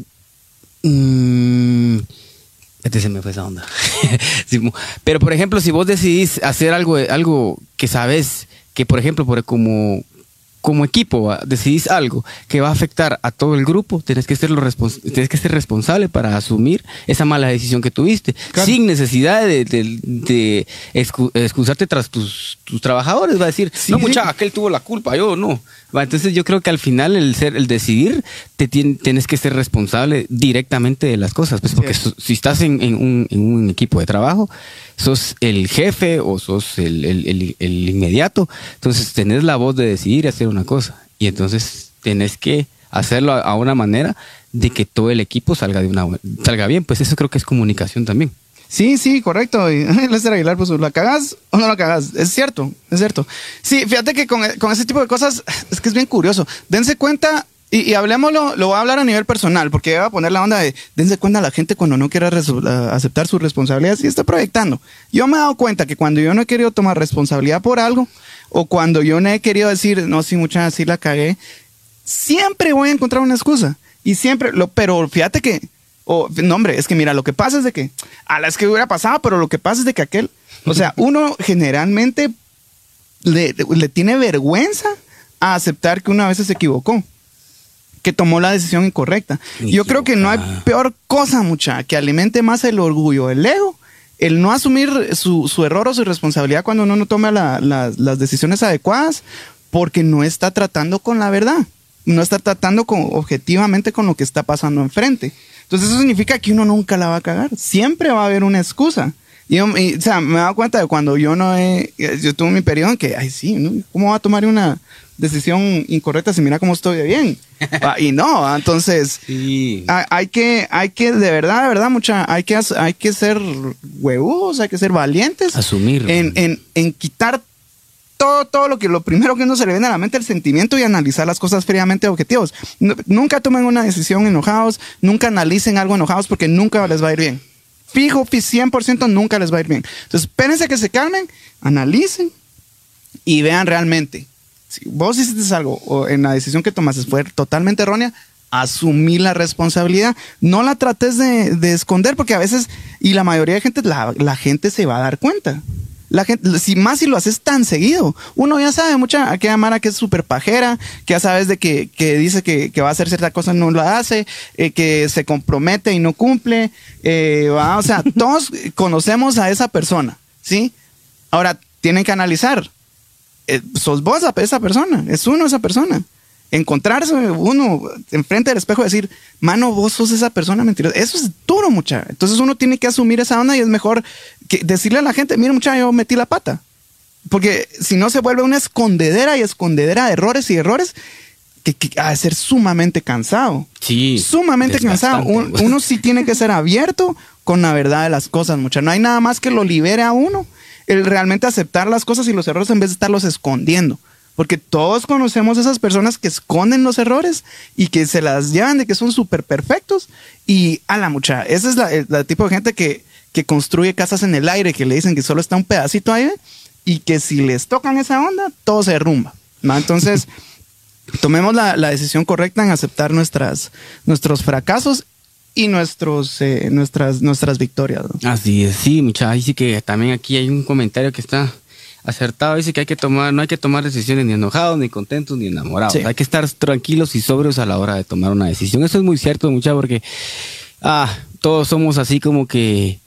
Mm, este se me fue esa onda. [LAUGHS] Pero, por ejemplo, si vos decidís hacer algo, algo que sabes que, por ejemplo, por, como, como equipo decidís algo que va a afectar a todo el grupo, tenés que ser, lo tenés que ser responsable para asumir esa mala decisión que tuviste, Claro. sin necesidad de, de- de excu- excusarte tras tus, tus trabajadores. Va a decir, Sí, no, sí. muchacha, aquel tuvo la culpa, yo no. Va, entonces yo creo que al final el ser, el decidir, te tien- tienes que ser responsable directamente de las cosas, pues porque so- si estás en, en un, en un equipo de trabajo, sos el jefe o sos el, el- el- el inmediato, entonces tenés la voz de decidir hacer una cosa y entonces tenés que hacerlo a, una manera de que todo el equipo salga de una salga bien, pues eso creo que es comunicación también. Sí, sí, correcto. Y [LAUGHS] Lester Aguilar puso, ¿la cagas o no la cagas? Es cierto, es cierto. Sí, fíjate que con, con ese tipo de cosas es que es bien curioso. Dense cuenta, y, y hablemoslo, lo voy a hablar a nivel personal, porque voy a poner la onda de, dense cuenta la gente cuando no quiera a- aceptar su responsabilidad, si está proyectando. Yo me he dado cuenta que cuando yo no he querido tomar responsabilidad por algo, o cuando yo no he querido decir, no, sí, muchas sí la cagué, siempre voy a encontrar una excusa. Y siempre, lo, pero fíjate que, o no, hombre, es que mira, lo que pasa es de que, a las que hubiera pasado, pero lo que pasa es de que aquel, o sea, [LAUGHS] uno generalmente le, le tiene vergüenza a aceptar que una vez se equivocó, que tomó la decisión incorrecta. Yo creo que no hay peor cosa, mucha, que alimente más el orgullo, el ego, el no asumir su, su error o su responsabilidad cuando uno no toma la- la- las decisiones adecuadas, porque no está tratando con la verdad, no está tratando con, objetivamente con lo que está pasando enfrente. Entonces eso significa que uno nunca la va a cagar, siempre va a haber una excusa. Y, o sea, me he dado cuenta de cuando yo no he, yo tuve mi periodo en que, ay, sí, ¿no? ¿cómo va a tomar una decisión incorrecta si mira cómo estoy de bien? [LAUGHS] Ah, y no, ah, entonces Sí. hay, hay que, hay que, de verdad, de verdad, mucha, hay que, hay que ser huevos, hay que ser valientes. Asumir. En, en, en quitar todo, todo lo que, lo primero que uno se le viene a la mente, el sentimiento y analizar las cosas fríamente objetivos. Nu- nunca tomen una decisión enojados, nunca analicen algo enojados porque nunca les va a ir bien. Fijo, fi- 100% nunca les va a ir bien. Entonces, espérense que se calmen, analicen y vean realmente. Si vos hiciste algo o en la decisión que tomaste fue totalmente errónea, asumí la responsabilidad. No la trates de, de esconder porque a veces, y la mayoría de gente, la, la gente se va a dar cuenta. La gente, si más si lo haces tan seguido, uno ya sabe mucha aquella mara que es súper pajera, que ya sabes de que, que dice que, va a hacer cierta cosa y no lo hace, eh, que se compromete y no cumple, eh, o sea, [LAUGHS] todos conocemos a esa persona, ¿sí? Ahora, tienen que analizar, eh, sos vos esa persona, es uno esa persona. Encontrarse uno enfrente del espejo y decir, mano, vos sos esa persona mentirosa. Eso es duro, mucha. Entonces uno tiene que asumir esa onda y es mejor que decirle a la gente, mira, mucha, yo metí la pata. Porque si no se vuelve una escondedera y escondedera de errores y errores que, que ha de ser sumamente cansado. Sí. Sumamente cansado. Un- uno sí tiene que ser abierto con la verdad de las cosas, mucha. No hay nada más que lo libere a uno. El realmente aceptar las cosas y los errores en vez de estarlos escondiendo. Porque todos conocemos esas personas que esconden los errores y que se las llevan de que son súper perfectos. Y a la mucha, ese es la, el, la tipo de gente que, que construye casas en el aire, que le dicen que solo está un pedacito ahí y que si les tocan esa onda, todo se derrumba. ¿no? Entonces, [LAUGHS] tomemos la, la decisión correcta en aceptar nuestras, nuestros fracasos y nuestros, eh, nuestras, nuestras victorias. ¿no? Así es, sí, mucha. Ahí sí que también aquí hay un comentario que está acertado. Dice que hay que tomar, no hay que tomar decisiones ni enojados, ni contentos, ni enamorados. Sí. Hay que estar tranquilos y sobrios a la hora de tomar una decisión. Eso es muy cierto, mucha, porque ah, todos somos así como que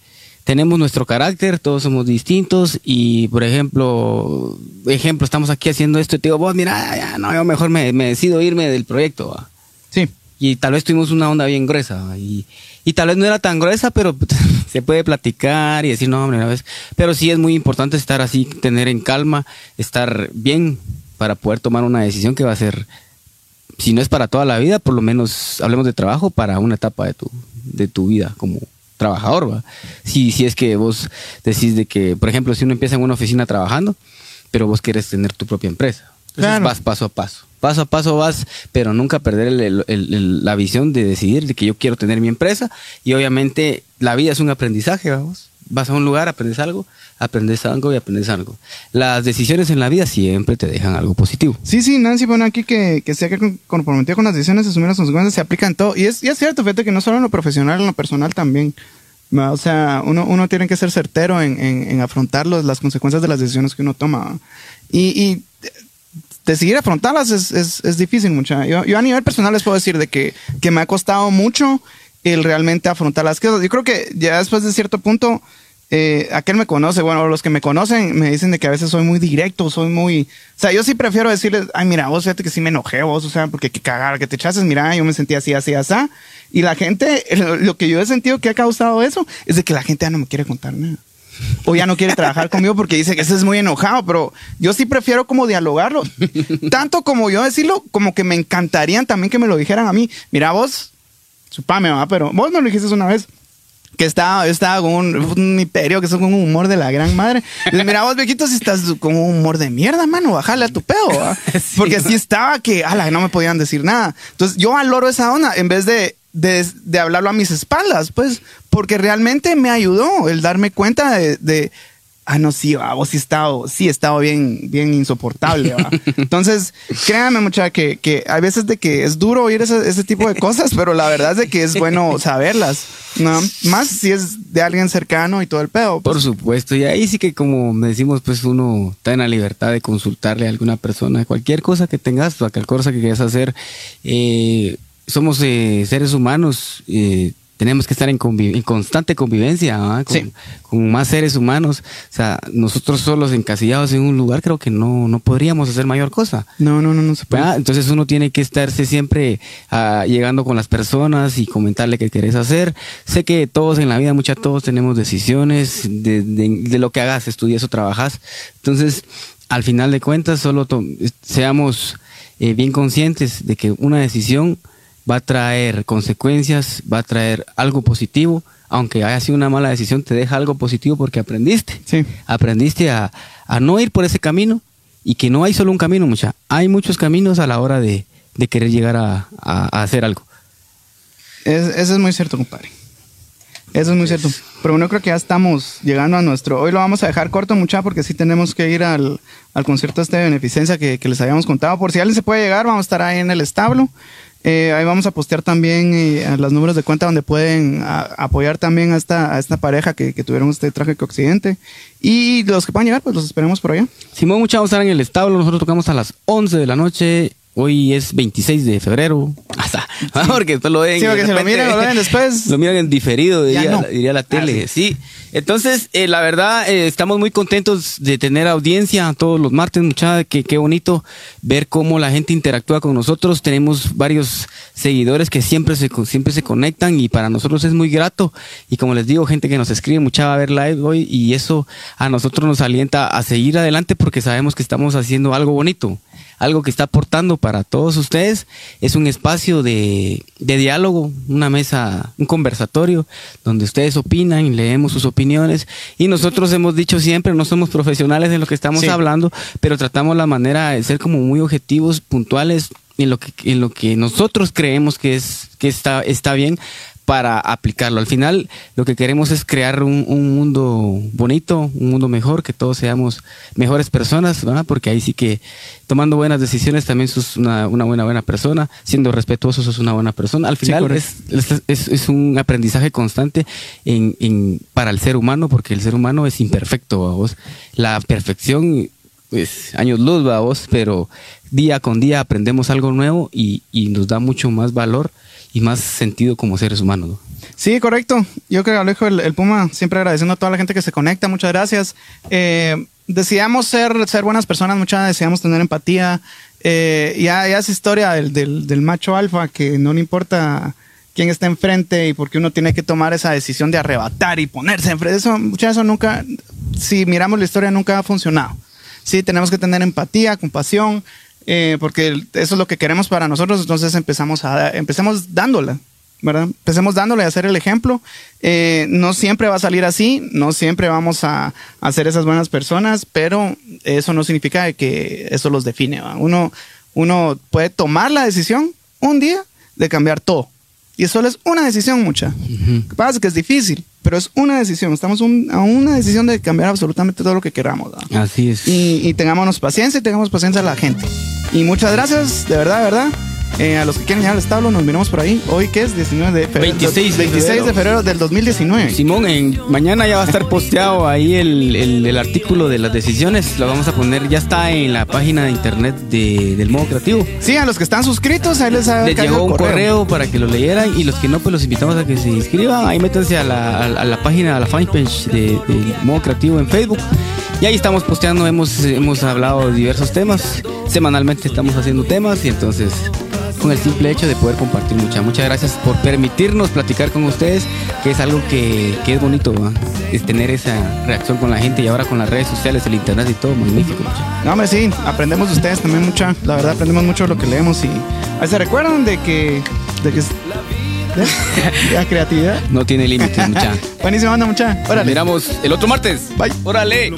tenemos nuestro carácter, todos somos distintos y, por ejemplo, ejemplo, estamos aquí haciendo esto y te digo, vos, mira, ya, no, yo mejor me, me decido irme del proyecto. ¿va? Sí. Y tal vez tuvimos una onda bien gruesa. Y, y tal vez no era tan gruesa, pero [LAUGHS] se puede platicar y decir, no, hombre, una vez. Pero sí es muy importante estar así, tener en calma, estar bien para poder tomar una decisión que va a ser, si no es para toda la vida, por lo menos hablemos de trabajo para una etapa de tu, de tu vida como trabajador. ¿va? Si, si es que vos decís de que, por ejemplo, si uno empieza en una oficina trabajando, pero vos quieres tener tu propia empresa. Entonces Claro. vas paso a paso. Paso a paso vas, pero nunca perder la visión de decidir de que yo quiero tener mi empresa. Y obviamente la vida es un aprendizaje, vamos. Vas a un lugar, aprendes algo, aprendes algo y aprendes algo. Las decisiones en la vida siempre te dejan algo positivo. Sí, sí, Nancy pone aquí que, que sea que comprometido con las decisiones, asumir las consecuencias, se aplica en todo. Y es, y es cierto, fíjate que no solo en lo profesional, en lo personal también. O sea, uno, uno tiene que ser certero en, en, afrontar los- las consecuencias de las decisiones que uno toma. y decidir afrontarlas es, es, es difícil, mucha. Yo, yo a nivel personal les puedo decir de que, que me ha costado mucho el realmente afrontar las cosas. Yo creo que ya después de cierto punto, eh, aquel me conoce, bueno, los que me conocen me dicen de que a veces soy muy directo, soy muy... O sea, yo sí prefiero decirles, ay, mira, vos fíjate que sí me enojé, vos, o sea, porque que cagar, que te echases, mira, yo me sentí así, así, así. Y la gente, [LAUGHS] lo que yo he sentido que ha causado eso es de que la gente ya no me quiere contar nada o ya no quiere trabajar conmigo porque dice que ese es muy enojado, pero yo sí prefiero como dialogarlo. Tanto como yo decirlo, como que me encantarían también que me lo dijeran a mí. Mira vos, supame, va, pero vos me lo dijiste una vez. Que estaba, estaba con un, un imperio, que con un humor de la gran madre. Dices, mira, vos, viejito, si estás con un humor de mierda, mano, bájale a tu pedo. ¿va? [LAUGHS] Porque sí estaba que, ala, no me podían decir nada. Entonces, yo valoro esa onda en vez de, de, de hablarlo a mis espaldas, pues, porque realmente me ayudó el darme cuenta de, de ah, no, sí, va, vos sí estado, sí he estado bien, bien insoportable, va. [LAUGHS] Entonces, créanme, mucha, que, que hay veces de que es duro oír ese, ese tipo de cosas, pero la verdad es de que es bueno saberlas, ¿no? Más si es de alguien cercano y todo el pedo. pues. Por supuesto, y ahí sí que como decimos, pues uno está en la libertad de consultarle a alguna persona, cualquier cosa que tengas, cualquier cosa que quieras hacer. Eh, somos eh, seres humanos, eh, tenemos que estar en, convi- en constante convivencia ¿ah? con, Sí. con más seres humanos. O sea, nosotros solos encasillados en un lugar creo que no, no podríamos hacer mayor cosa. No, no, no, no se puede. ¿verdad? Entonces uno tiene que estarse siempre ah, llegando con las personas y comentarle qué querés hacer. Sé que todos en la vida, muchas todos tenemos decisiones de, de- de lo que hagas, estudias o trabajas. Entonces, al final de cuentas, solo seamos eh, bien conscientes de que una decisión va a traer consecuencias, va a traer algo positivo. Aunque haya sido una mala decisión, te deja algo positivo porque aprendiste Sí. aprendiste a, a no ir por ese camino y que no hay solo un camino, mucha. Hay muchos caminos a la hora de, de querer llegar a, a- a hacer algo. Es- eso es muy cierto, compadre. Eso es muy cierto. Pero bueno, creo que ya estamos llegando a nuestro. Hoy lo vamos a dejar corto, mucha, porque sí tenemos que ir al, al concierto este de beneficencia que, que les habíamos contado. Por si alguien se puede llegar, vamos a estar ahí en el establo. Eh, ahí vamos a postear también eh, los números de cuenta donde pueden a- apoyar también a esta, a esta pareja que, que tuvieron este trágico accidente. Y los que puedan llegar, pues los esperemos por allá. Simón, mucha vamos a estar en el establo. Nosotros tocamos a las 11 de la noche. Hoy es 26 de febrero. [LAUGHS] Hasta, porque esto lo ven. Sí, si lo miran, lo ven después. [LAUGHS] Lo miran en diferido, diría, no. diría la tele. Ah, sí. Entonces, eh, la verdad, eh, estamos muy contentos de tener audiencia todos los martes, mucha, que qué bonito ver cómo la gente interactúa con nosotros. Tenemos varios seguidores que siempre se, siempre se conectan y para nosotros es muy grato. Y como les digo, gente que nos escribe, mucha va a ver live hoy y eso a nosotros nos alienta a seguir adelante porque sabemos que estamos haciendo algo bonito algo que está aportando para todos ustedes. Es un espacio de, de diálogo, una mesa, un conversatorio, donde ustedes opinan y leemos sus opiniones. Y nosotros hemos dicho siempre, no somos profesionales en lo que estamos Sí. hablando, pero tratamos la manera de ser como muy objetivos, puntuales en lo que, en lo que nosotros creemos que, es, que está, está bien para aplicarlo. Al final, lo que queremos es crear un, un mundo bonito, un mundo mejor, que todos seamos mejores personas, ¿verdad? Porque ahí sí que tomando buenas decisiones también sos una, una buena, buena persona, siendo respetuoso sos una buena persona. Al final correcto. es, es, es- es un aprendizaje constante en, en- para el ser humano, porque el ser humano es imperfecto, vos. La perfección pues años luz, vos, pero día con día aprendemos algo nuevo y, y nos da mucho más valor y más sentido como seres humanos. ¿no? Sí, correcto. Yo creo, Alejo, el, el Puma, siempre agradeciendo a toda la gente que se conecta. Muchas gracias. Eh, ser, ser buenas personas, muchas deseamos tener empatía. Eh, ya, ya es historia del, del, del macho alfa que no le importa quién está enfrente y por qué uno tiene que tomar esa decisión de arrebatar y ponerse enfrente. Eso, mucha eso nunca, si miramos la historia, nunca ha funcionado. Sí, tenemos que tener empatía, compasión, eh, porque eso es lo que queremos para nosotros, entonces empezamos, a, empecemos dándola. ¿verdad? Empecemos dándole a hacer el ejemplo. Eh, no siempre va a salir así, no siempre vamos a, a, ser esas buenas personas, pero eso no significa que eso los define. Uno, uno puede tomar la decisión un día de cambiar todo. Y solo es una decisión mucha. Lo que pasa es que es difícil, pero es una decisión. Estamos un, a una decisión de cambiar absolutamente todo lo que queramos. Así es. Y, y tengámonos paciencia y tengamos paciencia a la gente. Y muchas gracias, de verdad, de verdad. Eh, a los que quieren llegar al establo, nos miramos por ahí. Hoy que es 19 de febrero. 26 de 26 febrero. de febrero del 2019. Simón, en, mañana ya va a estar posteado ahí el, el, el, artículo de las decisiones. Lo vamos a poner, ya está en la página de internet de, del modo creativo. Sí, a los que están suscritos, ahí les, les llegó un correo. correo. para que lo leyeran. Y los que no, pues los invitamos a que se inscriban. Ahí métanse a la, a, la página, a la fanpage del de modo creativo en Facebook. Y ahí estamos posteando, hemos, hemos hablado de diversos temas. Semanalmente estamos haciendo temas y entonces con el simple hecho de poder compartir mucha. Muchas gracias por permitirnos platicar con ustedes, que es algo que, que es bonito, ¿va? es tener esa reacción con la gente y ahora con las redes sociales, el internet y todo, magnífico. Mucha. No, hombre, sí, aprendemos de ustedes también mucha, la verdad aprendemos mucho de lo que leemos y ahí se recuerdan de que, de que [LAUGHS] la creatividad no tiene límites, mucha. [LAUGHS] Buenísimo, anda, mucha. Órale. Miramos el otro martes. Bye. Órale.